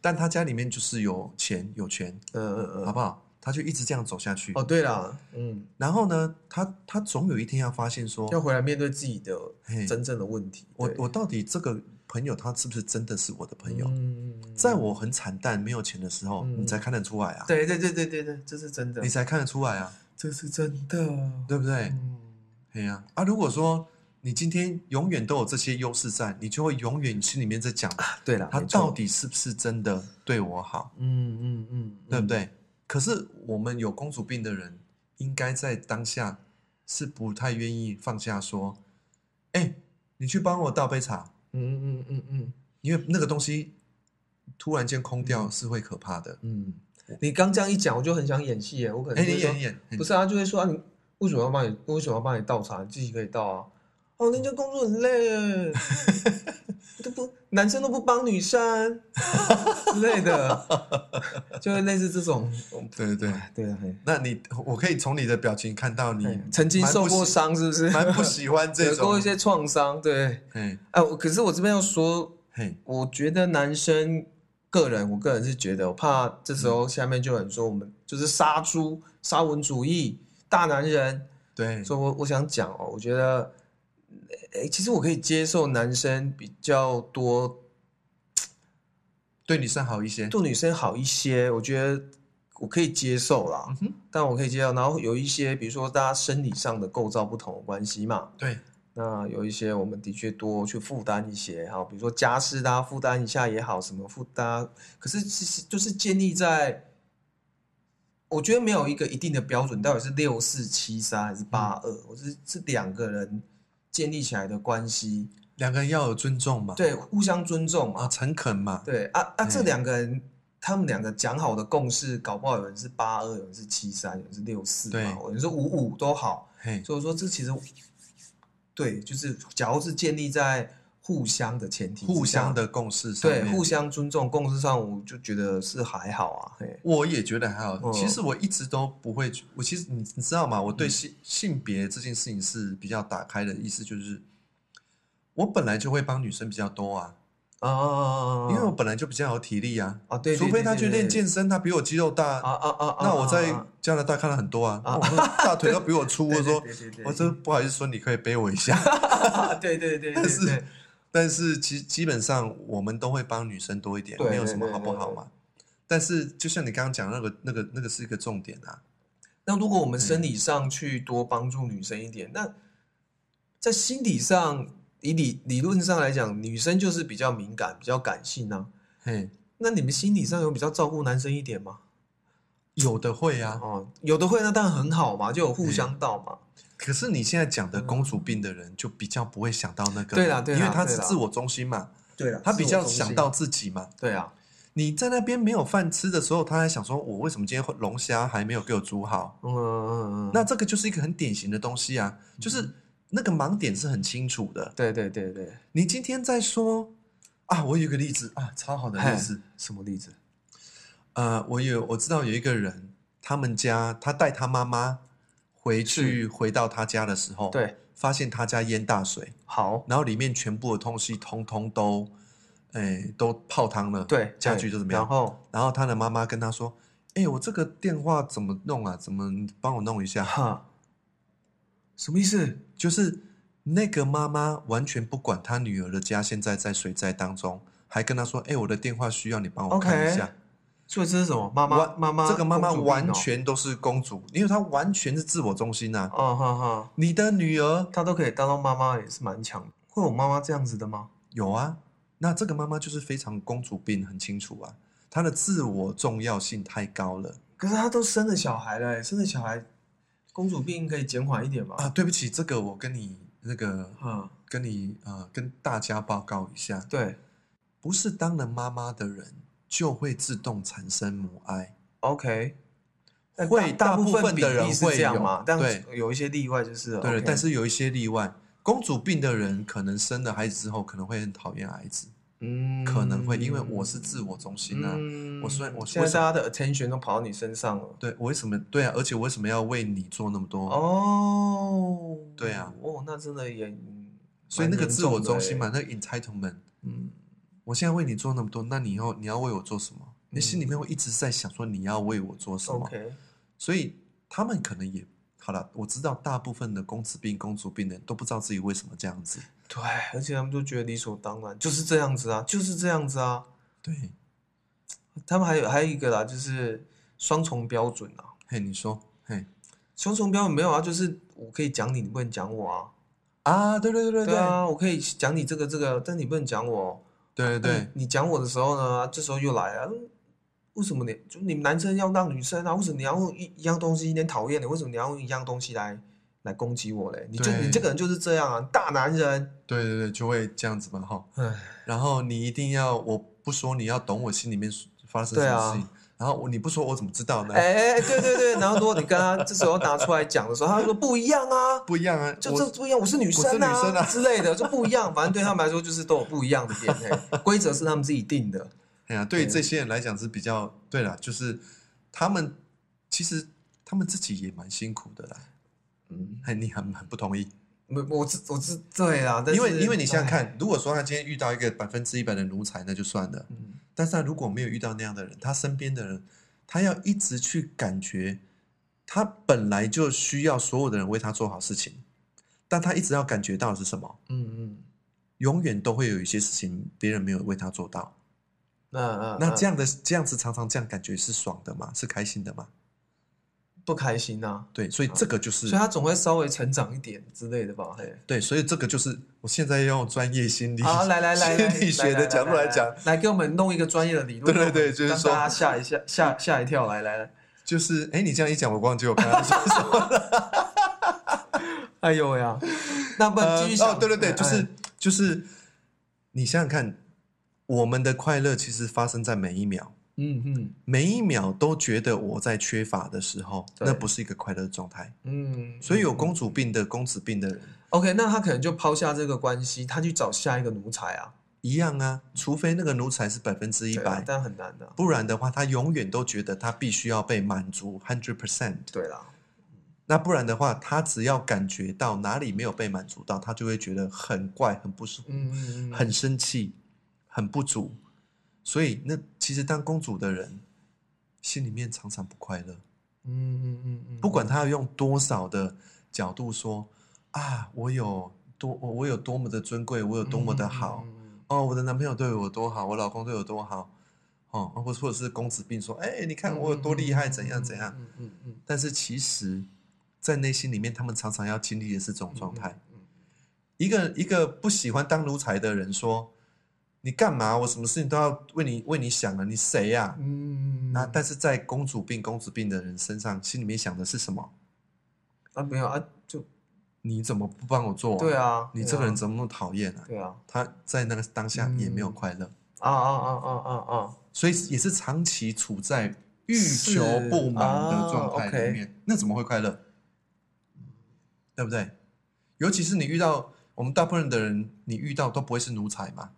但他家里面就是有钱有权，嗯嗯嗯，好不好？他就一直这样走下去。哦，对了，嗯，然后呢，他他总有一天要发现说，要回来面对自己的真正的问题。我我到底这个朋友他是不是真的是我的朋友？嗯，在我很惨淡没有钱的时候，嗯。你才看得出来啊，对对对对对对，这是真的。你，才看得出来啊，这是真的，对不对？嗯，对呀。啊，如果说你今天永远都有这些优势在，你就会永远心里面在讲，对了，他到，底是不是真的对我好，嗯嗯嗯，嗯？对不对？可是我们有公主病的人，应该在当下是不太愿意放下说，哎，你去帮我倒杯茶，嗯嗯嗯嗯因为那个东西突然间空掉是会可怕的。嗯，你刚这样一讲，我就很想演戏耶，我可能哎，你就会说演演，不是啊，就会说啊，你为什么要帮你？为什么要帮你倒茶？你自己可以倒啊。哦，人家工作很累耶，都不男生都不帮女生之类的，就会类似这种。对对对。哎对啊，那你我可以从你的表情看到你曾经受过伤，是不是？蛮不喜欢这种有过一些创伤，对。嘿哎，我可是我这边要说，我觉得男生个人，我个人是觉得，我怕这时候下面就有人说我们就是杀猪、沙文主义、大男人。对，所以我我想讲哦，我觉得，诶，其实我可以接受男生比较多，对女生好一些。对女生好一些，我觉得我可以接受啦。但我可以接受，然后有一些，比如说大家生理上的构造不同的关系嘛，对，那有一些我们的确多去负担一些，哈，比如说家事大家负担一下也好，什么负担，可是其实就是建立在，我觉得没有一个一定的标准，到底是六四七三还是八二，我是是两个人建立起来的关系，两个人要有尊重嘛，对，互相尊重啊，嘛，诚恳嘛，对啊啊，这哎两个人。他们两个讲好的共识，搞不好有人是八二，有人是七三，有人是六四对嘛，有人是五五都好。嘿，所以说这其实对，就是假如是建立在互相的前提，互相的共识上对，互相尊重共识上，我就觉得是还好啊。我也觉得还好。嗯其实我一直都不会，我其实你你知道吗？我对性性别这件事情是比较打开的，意思就是我本来就会帮女生比较多啊，啊，因为我本来就比较有体力啊。啊，对，除非他去练健身，他比我肌肉大，啊啊啊啊，那我在啊加拿大看了很多啊，大腿都比我粗。我说，我说不好意思，说你可以背我一下。啊 对对对，但是对对但是其实基本上我们都会帮女生多一点，对没有什么好不好嘛。但是就像你刚刚讲那个那个那个是一个重点啊，那如果我们生理上去多帮助女生一点，那在心理上，以理理论上来讲，女生就是比较敏感、比较感性啊。嘿，那你们心理上有比较照顾男生一点吗？有的会啊。哦，有的会，那当然很好嘛，就有互相到嘛。可是你现在讲的公主病的人，就比较不会想到那个，对啦对啦因为他是自我中心嘛，对了他比较想到自己嘛。对啊，你在那边没有饭吃的时候，他还想说，我为什么今天龙虾还没有给我煮好？嗯嗯嗯，那这个就是一个很典型的东西啊，就是那个盲点是很清楚的。对对对对，你今天在说啊，我有一个例子啊，超好的例子。什么例子？呃，我有我知道有一个人，他们家他带他妈妈回去，回到他家的时候，，对，发现他家淹大水，好，然后里面全部的东西通通都，哎，都泡汤了，对，家具都怎么样然？后，然后他的妈妈跟他说：“哎，我这个电话怎么弄啊？怎么帮我弄一下哈，什么意思？？”就是那个妈妈完全不管他女儿的家现在在水灾当中，还跟他说：“哎，我的电话需要你帮我看一下。所以这是什么？妈妈妈妈，这个妈妈完，全都是公主，因为她完全是自我中心呐、哦哈哈，你的女儿她都可以当到妈妈，也是蛮强。会有妈妈这样子的吗？有啊，那这个妈妈就是非常公主病，很清楚啊，她的自我重要性太高了可是她都生了小孩了欸，生了小孩，公主病可以减缓一点吗？啊！对不起，这个我跟你那个嗯，跟你呃跟大家报告一下，对不是当了妈妈的人就会自动产生母爱，，OK。但会大大部分的人会这样嘛？但对有一些例外就是了对但是有一些例外。公主病的人可能生了孩子之后，可能会很讨厌孩子，嗯可能会因为我是自我中心啊，嗯我虽然我现在为什么大家的 attention 都跑到你身上了。对我为什么对啊？而且我为什么要为你做那么多？哦，对啊，哦，那真的也，嗯所以那个自我中心，嘛，那个 entitlement，我现在为你做那么多，那你以后你要为我做什么？你心里面嗯会一直在想说你要为我做什么？OK，所以他们可能也好了。我知道大部分的公子病、公主病的人都不知道自己为什么这样子。对，而且他们都觉得理所当然，就是这样子啊，就是这样子啊。对，他们还有还有一个啦，就是双重标准啊。嘿，你说，嘿双重标准没有啊，就是我可以讲你，你不能讲我啊。啊，对对对对对啊，我可以讲你这个这个，但你不能讲我。对对对嗯，你讲我的时候呢，这时候又来了，嗯为什么你就你们男生要让女生啊？为什么你要用一一样东西有点讨厌你？为什么你要用一样东西来来攻击我嘞？你就你这个人就是这样啊，大男人。对对对，就会这样子嘛哈。唉，然后你一定要，我不说你要懂我心里面发生什么事情，然后我你不说我怎么知道呢？哎，对对对，然后如果你跟他这时候拿出来讲的时候，他说不一样啊，不一样啊，就这不一样，我是女生啊 之类的，就不一样。反正对他们来说，就是都有不一样的点，嘿规则是他们自己定的。哎呀，对这些人来讲是比较对了，就是他们其实他们自己也蛮辛苦的啦。嗯，哎，你很很不同意，我我知我知对啊，因为因为你想想，看，如果说他今天遇到一个百分之一百的奴才，那就算了。嗯但是他如果没有遇到那样的人，他身边的人，他要一直去感觉他本来就需要所有的人为他做好事情，但他一直要感觉到的是什么？嗯嗯，永远都会有一些事情别人没有为他做到。那那那这样的这样子常常这样感觉是爽的吗？是开心的吗？不开心呐、对，所以这个就是所以他总会稍微成长一点之类的吧？嘿，对，所以这个就是我现在要用专业心理好，来来来，来心理学的角度来讲，，来给我们弄一个专业的理论，对对对就是说让大家吓一下 吓吓一跳，来来来，就是哎，你这样一讲，我忘记我刚刚说什么了。哎呦呀，那不呃继续想，哦，对对对，哎就是就是，你想想看，我们的快乐其实发生在每一秒，嗯嗯。每一秒都觉得我在缺乏的时候，那不是一个快乐的状态。嗯，所以有嗯公主病的、公子病的人。OK，那他可能就抛下这个关系，他去找下一个奴才啊，一样啊，除非那个奴才是百分之一百，但很难的，不然的话，他永远都觉得他必须要被满足 hundred percent。对啦，那不然的话，他只要感觉到哪里没有被满足到，他就会觉得很怪、很不舒服、嗯嗯嗯，很生气、很不足。所以，那其实当公主的人心里面常常不快乐，嗯嗯嗯嗯，不管他要用多少的角度说啊，我有多我我有多么的尊贵，我有多么的好、嗯嗯嗯哦，我的男朋友对我多好，我老公对我多好。哦，或或者是公子病说，哎，你看我有多厉害，怎样怎样。嗯嗯。嗯，但是其实，在内心里面，他们常常要经历的是这种状态。嗯，一个一个不喜欢当奴才的人说：“你干嘛？我什么事情都要为你为你想啊！你谁呀、嗯，那但是在公主病、公子病的人身上，心里面想的是什么？啊没有啊，就你怎么不帮我做、对，啊，你这个人怎么那么讨厌啊？对啊，他在那个当下也没有嗯快乐，啊啊啊啊啊啊，所以也是长期处在欲求不满的状态里面，那怎么会快乐？对不对？尤其是你遇到我们大部分的人，你遇到都不会是奴才嘛？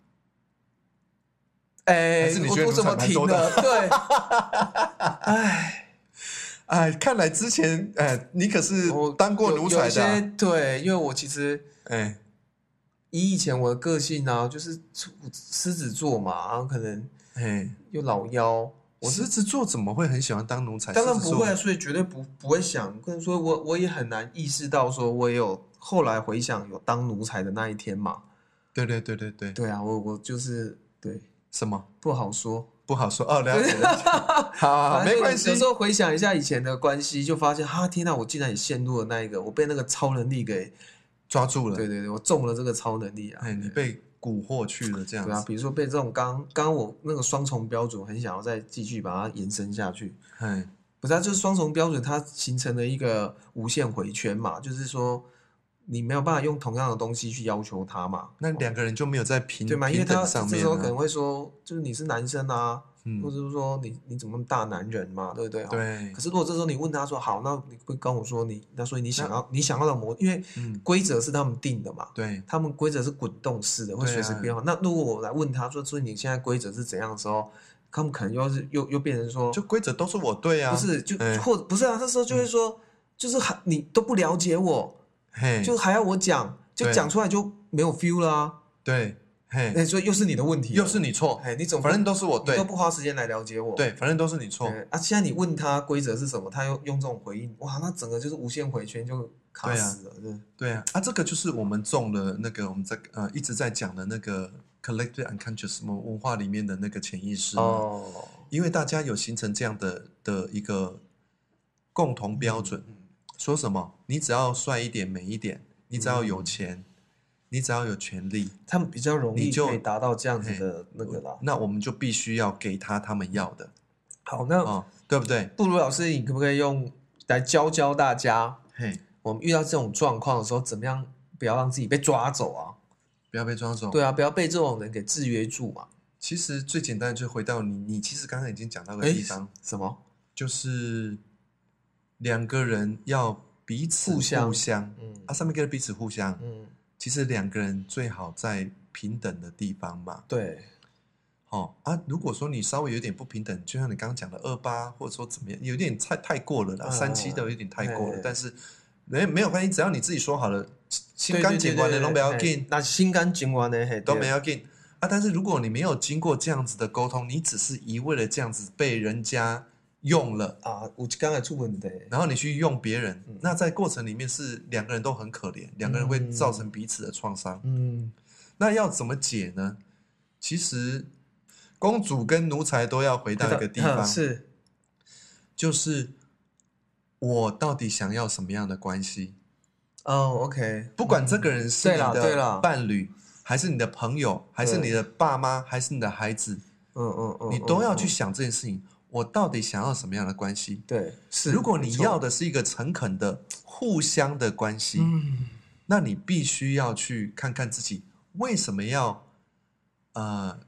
哎我我怎么停了？的对，哎，哎，看来之前哎，你可是我当过奴才的对，因为我其实哎，以以前我的个性啊，就是狮子座嘛，然后可能哎，又老妖，我狮子座怎么会很喜欢当奴才？当然不会啊，所以绝对不不会想，跟说我我也很难意识到，说我也有后来回想有当奴才的那一天嘛。对对对对对，对啊，我我就是对什么？不好说，不好说。哦，了解了解，好没关系。有。时候回想一下以前的关系，就发现哈，天哪，我竟然也陷入了那一个，我被那个超能力给，抓住了，对对对，我中了这个超能力啊。哎，你被蛊惑去了，这样对啊，比如说被这种刚刚刚我那个双重标准，很想要再继续把它延伸下去。哎，不是、啊，就是双重标准，它形成了一个无限回圈嘛，就是说你没有办法用同样的东西去要求他嘛，那两个人就没有在平对嘛？因为他这时候可能啊，会说，就是你是男生啊，嗯或者是说你你怎么大男人嘛，对不对？。对可，是如果这时候你问他说好，那你会跟我说你，那所以你想要你想要的模，因为嗯规则是他们定的嘛，对，他们规则是滚动式的，会随时变化。那如果我来问他说，所以你现在规则是怎样的时候，他们可能又是又又变成说，就规则都是我对啊，不是就、哎或不是啊，这时候就会说，就是很你都不了解我，嘿，就还要我讲，就对。讲出来就没有 feel 了啊。对，嘿，哎，所以又是你的问题，又是你错，哎，你怎么反正都是我对。你都，不花时间来了解我？对，反正都是你错，对啊，现在你问他规则是什么，他又用这种回应，哇，那整个就是无限回圈就卡死了，对。对啊，啊，这个就是我们中了那个我们在呃一直在讲的那个 collective unconscious 文化里面的那个潜意识哦，因为大家有形成这样的的一个共同标准，嗯说什么你只要帅一点、美一点，你只要有嗯钱，你只要有权利，他们比较容易你就可以达到这样子的那个啦。那我们就必须要给他他们要的好，那哦，对不对？布鲁老师，你可不可以用来教教大家，嘿，我们遇到这种状况的时候，怎么样不要让自己被抓走啊？不要被抓走。对啊，不要被这种人给制约住嘛。其实最简单的就回到你，你其实刚刚已经讲到的哎地方，什么？就是两个人要彼此互相嗯。啊，上面跟彼此互相，嗯，其实两个人最好在平等的地方嘛。对，哦啊，如果说你稍微有点不平等，就像你刚刚讲的二八，或者说怎么样，有点太太过了三七都有点太过了嘿。但是没没有关系，只要你自己说好了，心对甘情愿的都不要嘿紧，那心甘情愿的，都对。没要紧。啊。但是如果你没有经过这样子的沟通，你只是一味的这样子被人家用了，啊，我刚才出问的，然后你去用别人，嗯。那在过程里面是两个人都很可怜，两个人会造成彼此的创伤。嗯。那要怎么解呢？其实公主跟奴才都要回到一个地方，嗯是，就是我到底想要什么样的关系？哦，OK，不管这个人是你的伴侣，还是你的朋友，还是你的爸妈，还是你的孩子，嗯嗯嗯，你都要去嗯，想这件事情。我到底想要什么样的关系？对，是，如果你要，的是一个诚恳的、互相的关系，嗯那你必须要去看看自己为什么要，呃，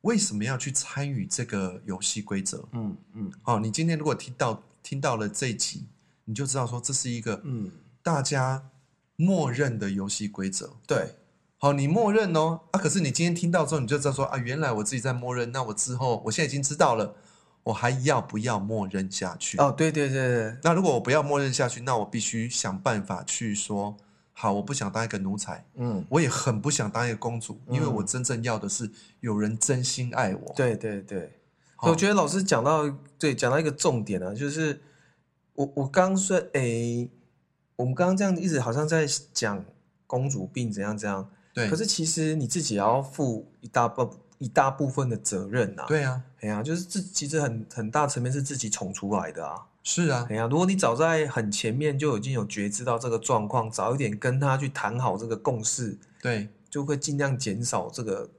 为什么要去参与这个游戏规则？嗯嗯哦，你今天如果听到听到了这一集，你就知道说这是一个嗯，大家默认的游戏规则。对，好，你默认哦，啊，可是你今天听到之后，你就知道说啊，原来我自己在默认，那我之后我现在已经知道了，我还要不要默认下去？哦，对对对对，那如果我不要默认下去，那我必须想办法去说，好，我不想当一个奴才，嗯，我也很不想当一个公主，因为嗯我真正要的是有人真心爱我。对对对。好我觉得老师讲到对讲到一个重点啊，就是我我刚说诶，我们刚刚这样一直好像在讲公主病怎样怎样，对，可是其实你自己也要负一大部一大部分的责任呐、啊。，对啊，哎呀，就是自其实很很大层面是自己宠出来的啊。是啊哎，呀，如果你早在很前面就已经有觉知到这个状况，早一点跟他去谈好这个共识，对，就会尽量减少这个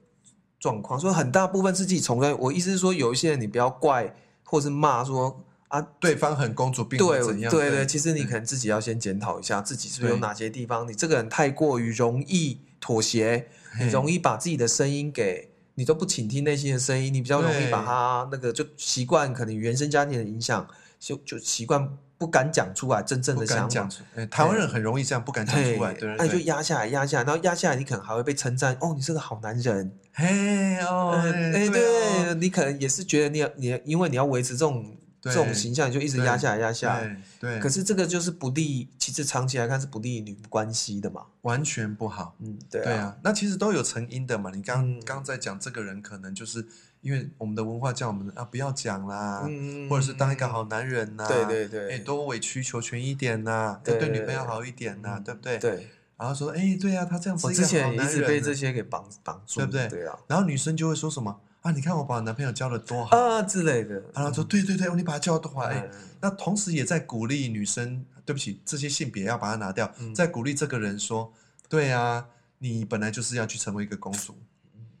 状况。所以很大部分是自己宠出来。我意思是说，有一些人你不要怪或是骂说啊，对方很公主病对怎样？对对，其实你可能自己要先检讨一下，自己是不是有哪些地方你这个人太过于容易妥协，你容易把自己的声音给。你都不倾听内心的声音，你比较容易把它那个就习惯，可能原生家庭的影响，就就习惯不敢讲出来真正的想法敢讲。出，来台湾人很容易这样不敢讲出来，对那你就。压下来，压下来，然后压下来，你可能还会被称赞哦，你是个好男人。嘿哦，对对哦你可能也是觉得你要你因为你要维持这种这对种形象，你就一直压下来，压下来。对对，可是这个就是不利，其实长期来看是不利于你们关系的嘛。完全不好。嗯，对啊，对啊，那其实都有成因的嘛。你刚嗯刚在讲这个人，可能就是因为我们的文化叫我们啊不要讲啦，嗯或者是当一个好男人呐，对对对哎多委曲求全一点呐，对哎对女朋友好一点呐，对不对？。对，然后说，哎，对啊，他这样是一个我之前也一直被这些给绑绑住，对不对对啊，然后女生就会说什么啊？你看我把我男朋友教的多好，啊之类的。然后说对对对，你把他教的多好，哎，嗯那同时也在鼓励女生，对不起，这些性别要把它拿掉，嗯在鼓励这个人说，对啊，你本来就是要去成为一个公主。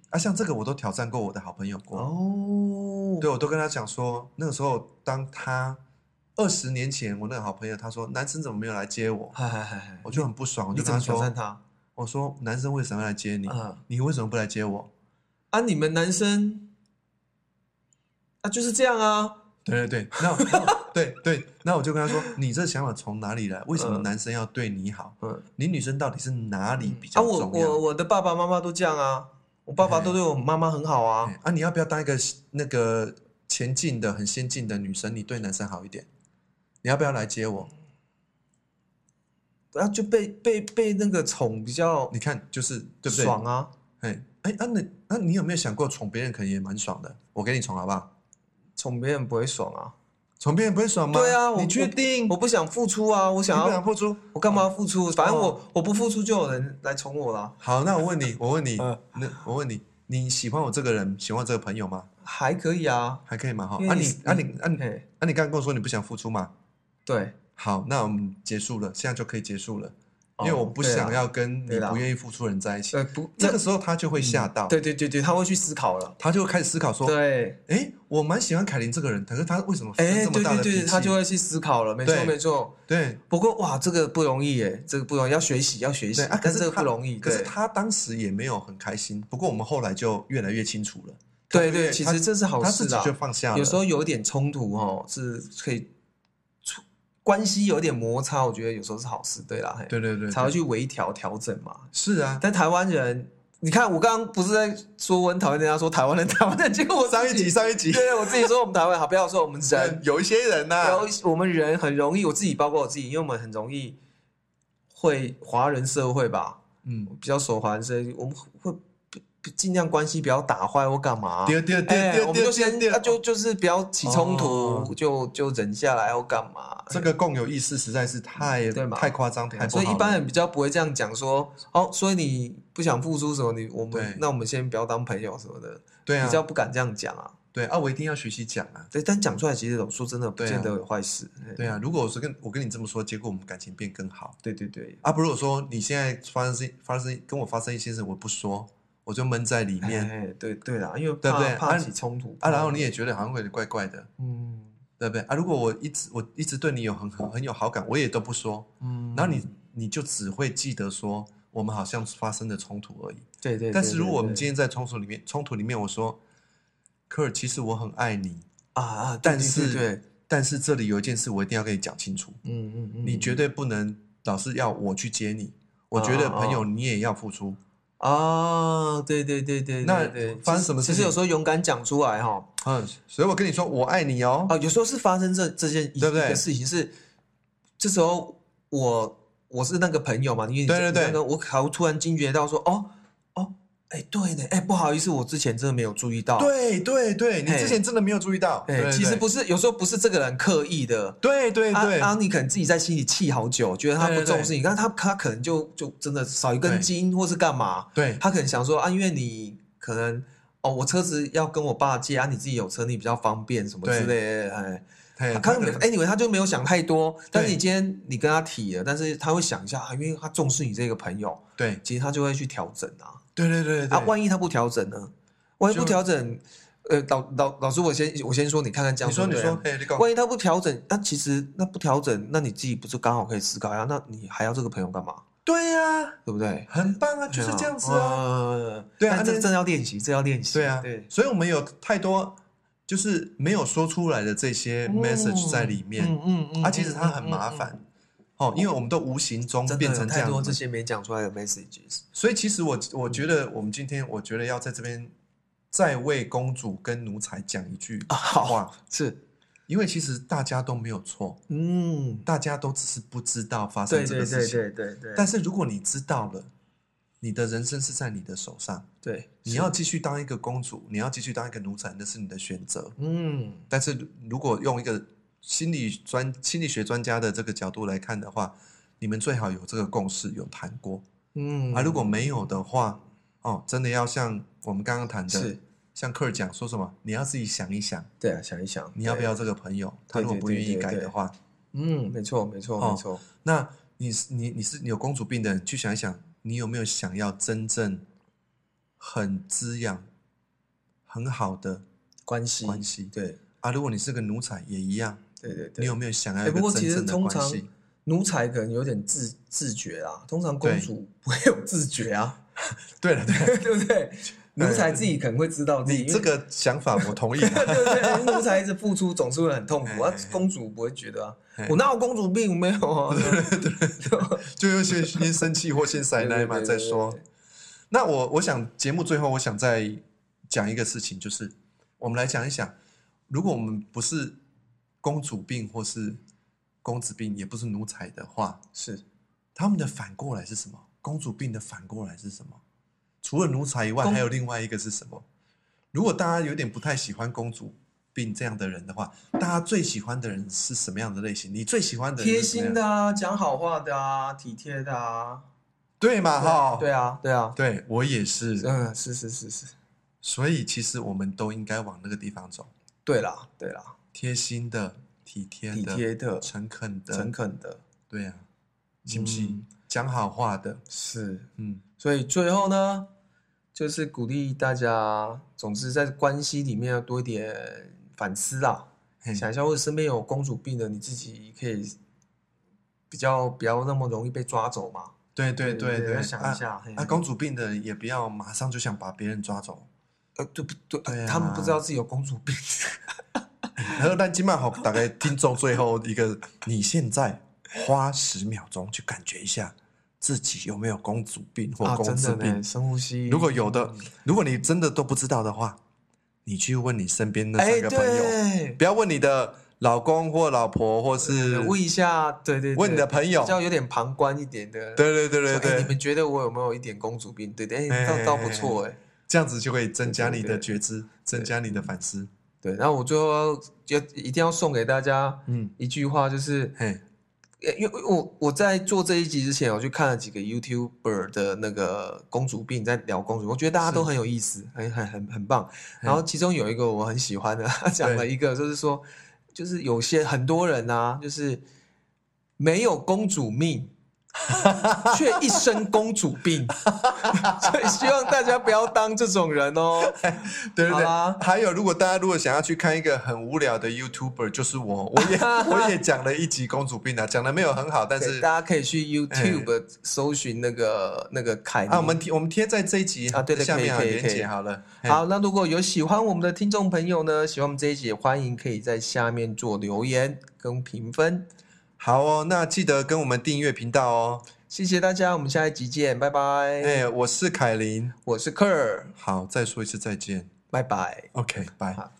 啊，像这个我都挑战过我的好朋友过，哦，对我都跟他讲说，那个时候当他二十年前，我那个好朋友他说男生怎么没有来接我，嗨嗨嗨嗨，我就很不爽，我就跟他说，挑战他？我说男生为什么要来接你？啊你为什么不来接我？啊，你们男生啊就是这样啊，对对对，那 那对对，那我就跟他说，你这想法从哪里来？为什么嗯男生要对你好？嗯，你女生到底是哪里比啊，我较重要？我我的爸爸妈妈都这样啊，我爸爸都对我妈妈很好啊哎，啊，你要不要当一个那个前进的、很先进的女生？你对男生好一点，你要不要来接我？不要就被被被那个宠比较你看，就是对不对？爽啊，哎哎，啊，那那你有没有想过宠别人可能也蛮爽的？我给你宠好不好？宠别人不会爽啊。宠别人不会爽吗？对啊，我你确定？我不想付出啊，我想要不要想付出？我干嘛要付出？反正我哦我不付出就有人来宠我了，好，那我问你，我问你，嗯那我问你，你喜欢我这个人，喜欢这个朋友吗？还可以啊。还可以嘛？哈，因为你啊你那你啊你嘿，啊你刚刚跟我说你不想付出嘛？对，好，那我们结束了，现在就可以结束了，因为哦我不想要跟你不愿意付出的人在一起。呃不，这个时候他就会吓到，对对对对，他会去思考了。他就会开始思考说，对，哎，我蛮喜欢凯琳这个人，可是他为什么生哎，这么对对对，大的脾气？他就会去思考了。没错没错。对不过哇，这个不容易耶，这个不容易，要学习要学习对但这个是不容易。可是他当时也没有很开心，不过我们后来就越来越清楚了。对对，其实这是好事啦他自己就。放下了。有时候有一点冲突哦，是可以出关系有点摩擦，我觉得有时候是好事，对啦，嘿。对对对，对才会去微调调整嘛。是啊。但台湾人，你看我刚刚不是在说我很讨厌人家说台湾人，台湾人，结果我上一集 上一集，对我自己说我们台湾好，不要说我们人，有一些人呐、有我们人很容易，我自己包括我自己，因为我们很容易会华人社会吧，嗯，比较熟华人社会，我们会尽量关系不要打坏或干嘛。对对对哎对对我们就先对对啊就就是不要起冲突，哦就就忍下来或干嘛。这个共有意识实在是太对嘛太夸张，太。所以一般人比较不会这样讲说，哦，所以你不想付出什么，你我对们那我们先不要当朋友什么的，对啊比，较不敢这样讲啊。对啊，我一定要学习讲啊。对，但讲出来其实说真的，不见得有坏事。哎对啊，如果我是跟我跟你这么说，结果我们感情变更好对对对，啊。不如果说你现在发生发生跟我发生一些事，我不说，我就闷在里面哎，对对啦，因为怕对不对怕啊起冲突啊，然后你也觉得好像有点怪怪的，嗯对不对啊？如果我一直我一直对你有很很很有好感，我也都不说，嗯，然后你你就只会记得说我们好像发生的冲突而已。对对，但是如果我们今天在冲突里面，冲突里面我说，科尔，其实我很爱你，啊啊，但是对对，但是这里有一件事我一定要跟你讲清楚，嗯嗯嗯，你绝对不能老是要我去接你，我觉得朋友你也要付出。啊，对对对对，那发生什么事情其实有时候勇敢讲出来哈，嗯，所以我跟你说，我爱你哦。啊，有时候是发生这这件一对不对事情是，这时候我我是那个朋友嘛，因为你对对对那个我好突然惊觉到说，哦哦，哎对呢，哎不好意思，我之前真的没有注意到，，对对对，你之前真的没有注意到。哎，对其实不是，有时候不是这个人刻意的。对对对啊啊！你可能自己在心里气好久，觉得他不重视你，但他他可能就就真的少一根筋，或是干嘛？对他可能想说啊，因为你可能哦，我车子要跟我爸借啊，你自己有车，你比较方便什么之类的，哎，他没可能 anyway 他就没有想太多，但是你今天你跟他提了，但是他会想一下啊，因为他重视你这个朋友，对其实他就会去调整啊。对对对对啊，万一他不调整呢？万一不就调整，呃，老老老师，我先我先说，你看看这样你说你说，万一他不调整，那其实那不调整，那你自己不是刚好可以思考一下，那你还要这个朋友干嘛？对呀，对不对？很棒啊，就是这样子啊。对啊这这要练习，这要练习。对啊，对，所以我们有太多就是没有说出来的这些 message 在里面，嗯嗯嗯啊，其实它很麻烦哦，因为我们都无形中真变成这样子太多这些没讲出来的 messages。所以其实我我觉得我们今天，我觉得要在这边再为公主跟奴才讲一句话，是，因为其实大家都没有错，嗯，大家都只是不知道发对对对生这个事情。对对对。但是如果你知道了，你的人生是在你的手上，对，你要继续当一个公主，你要继续当一个奴才，那是你的选择。嗯，但是如果用一个心理专心理学专家的这个角度来看的话，你们最好有这个共识，有谈过。嗯，啊，如果没有的话，哦，真的要像我们刚刚谈的是，像克尔讲说什么，你要自己想一想，对啊，想一想，你要不要？这个朋友？他如果不愿意改的话，嗯，没错，没错，哦没错。那你是你你是你有公主病的人，去想一想，你有没有想要真正很滋养、很好的关系，关系？对，啊，如果你是个奴才，也一样，对对对。你有没有想要哎，一个不过其实真正的通常关系？奴才可能有点自自觉啦，通常公主不会有自觉啊，对了，对了，对不对？奴才自己可能会知道自己你这个想法我同意 对啊。对对，奴才一直付出总是会很痛苦，啊公主不会觉得啊，我哪有公主病没有啊？对对对就又先先生气或先塞奶嘛，再说。那我我想节目最后，我想再讲一个事情，就是我们来讲一想，如果我们不是公主病或是公子病，也不是奴才的话，是他们的反过来是什么？公主病的反过来是什么？除了奴才以外，还有另外一个是什么？如果大家有点不太喜欢公主病这样的人的话，大家最喜欢的人是什么样的类型？你最喜欢的人贴心的啊，讲好话的啊，体贴的啊，对嘛？哈，对啊，对啊，对我也是。嗯，是是是是，所以其实我们都应该往那个地方走，对啦对啦，贴心的、体贴的、体贴的诚恳的、诚恳的，对啊，是不是嗯讲好话的？是，嗯，所以最后呢，就是鼓励大家，总之在关系里面要多一点反思啦，想一下，或者身边有公主病的，你自己可以比较不要那么容易被抓走嘛。对对对想一下啊啊，公主病的也不要马上就想把别人抓走。呃，对不对？他们不知道自己有公主病。然后，但今晚好，大概听众最后一个，你现在花十秒钟去感觉一下自己有没有公主病或啊，公主病呢，。深呼吸。如果有的嗯，如果你真的都不知道的话，你去问你身边那哎，三个朋友，对，不要问你的老公或老婆，或是问一下，对对，对问你的朋友比较有点旁观一点的。对对对对说哎你对，们觉得我有没有一点公主病？对对，哎，哎倒倒不错哎。这样子就会增加你的对对觉知，增加你的反思。对，然后我最后要一定要送给大家嗯，一句话，就是嘿，呃因为我我在做这一集之前，我去看了几个 YouTuber 的那个公主病，在聊公主，我觉得大家都很有意思，很很很很棒。然后其中有一个我很喜欢的，他讲了一个，就是说，就是有些很多人啊，就是没有公主命。却一身公主病，所以希望大家不要当这种人哦。对对对。还有，如果大家如果想要去看一个很无聊的 YouTuber，就是我，我也我也讲了一集公主病啊，讲的没有很好，但是大家可以去 YouTube 搜寻那个那个凯尼。啊，我们贴我们贴在这一集啊对的下面啊可以可以可以连接好了。好，那如果有喜欢我们的听众朋友呢，喜欢我们这一集，也欢迎可以在下面做留言跟评分。好哦，那记得跟我们订阅频道哦。谢谢大家，我们下一集见，拜拜。哎，我是凯琳。我是克尔，好，再说一次再见。拜拜。OK，拜。好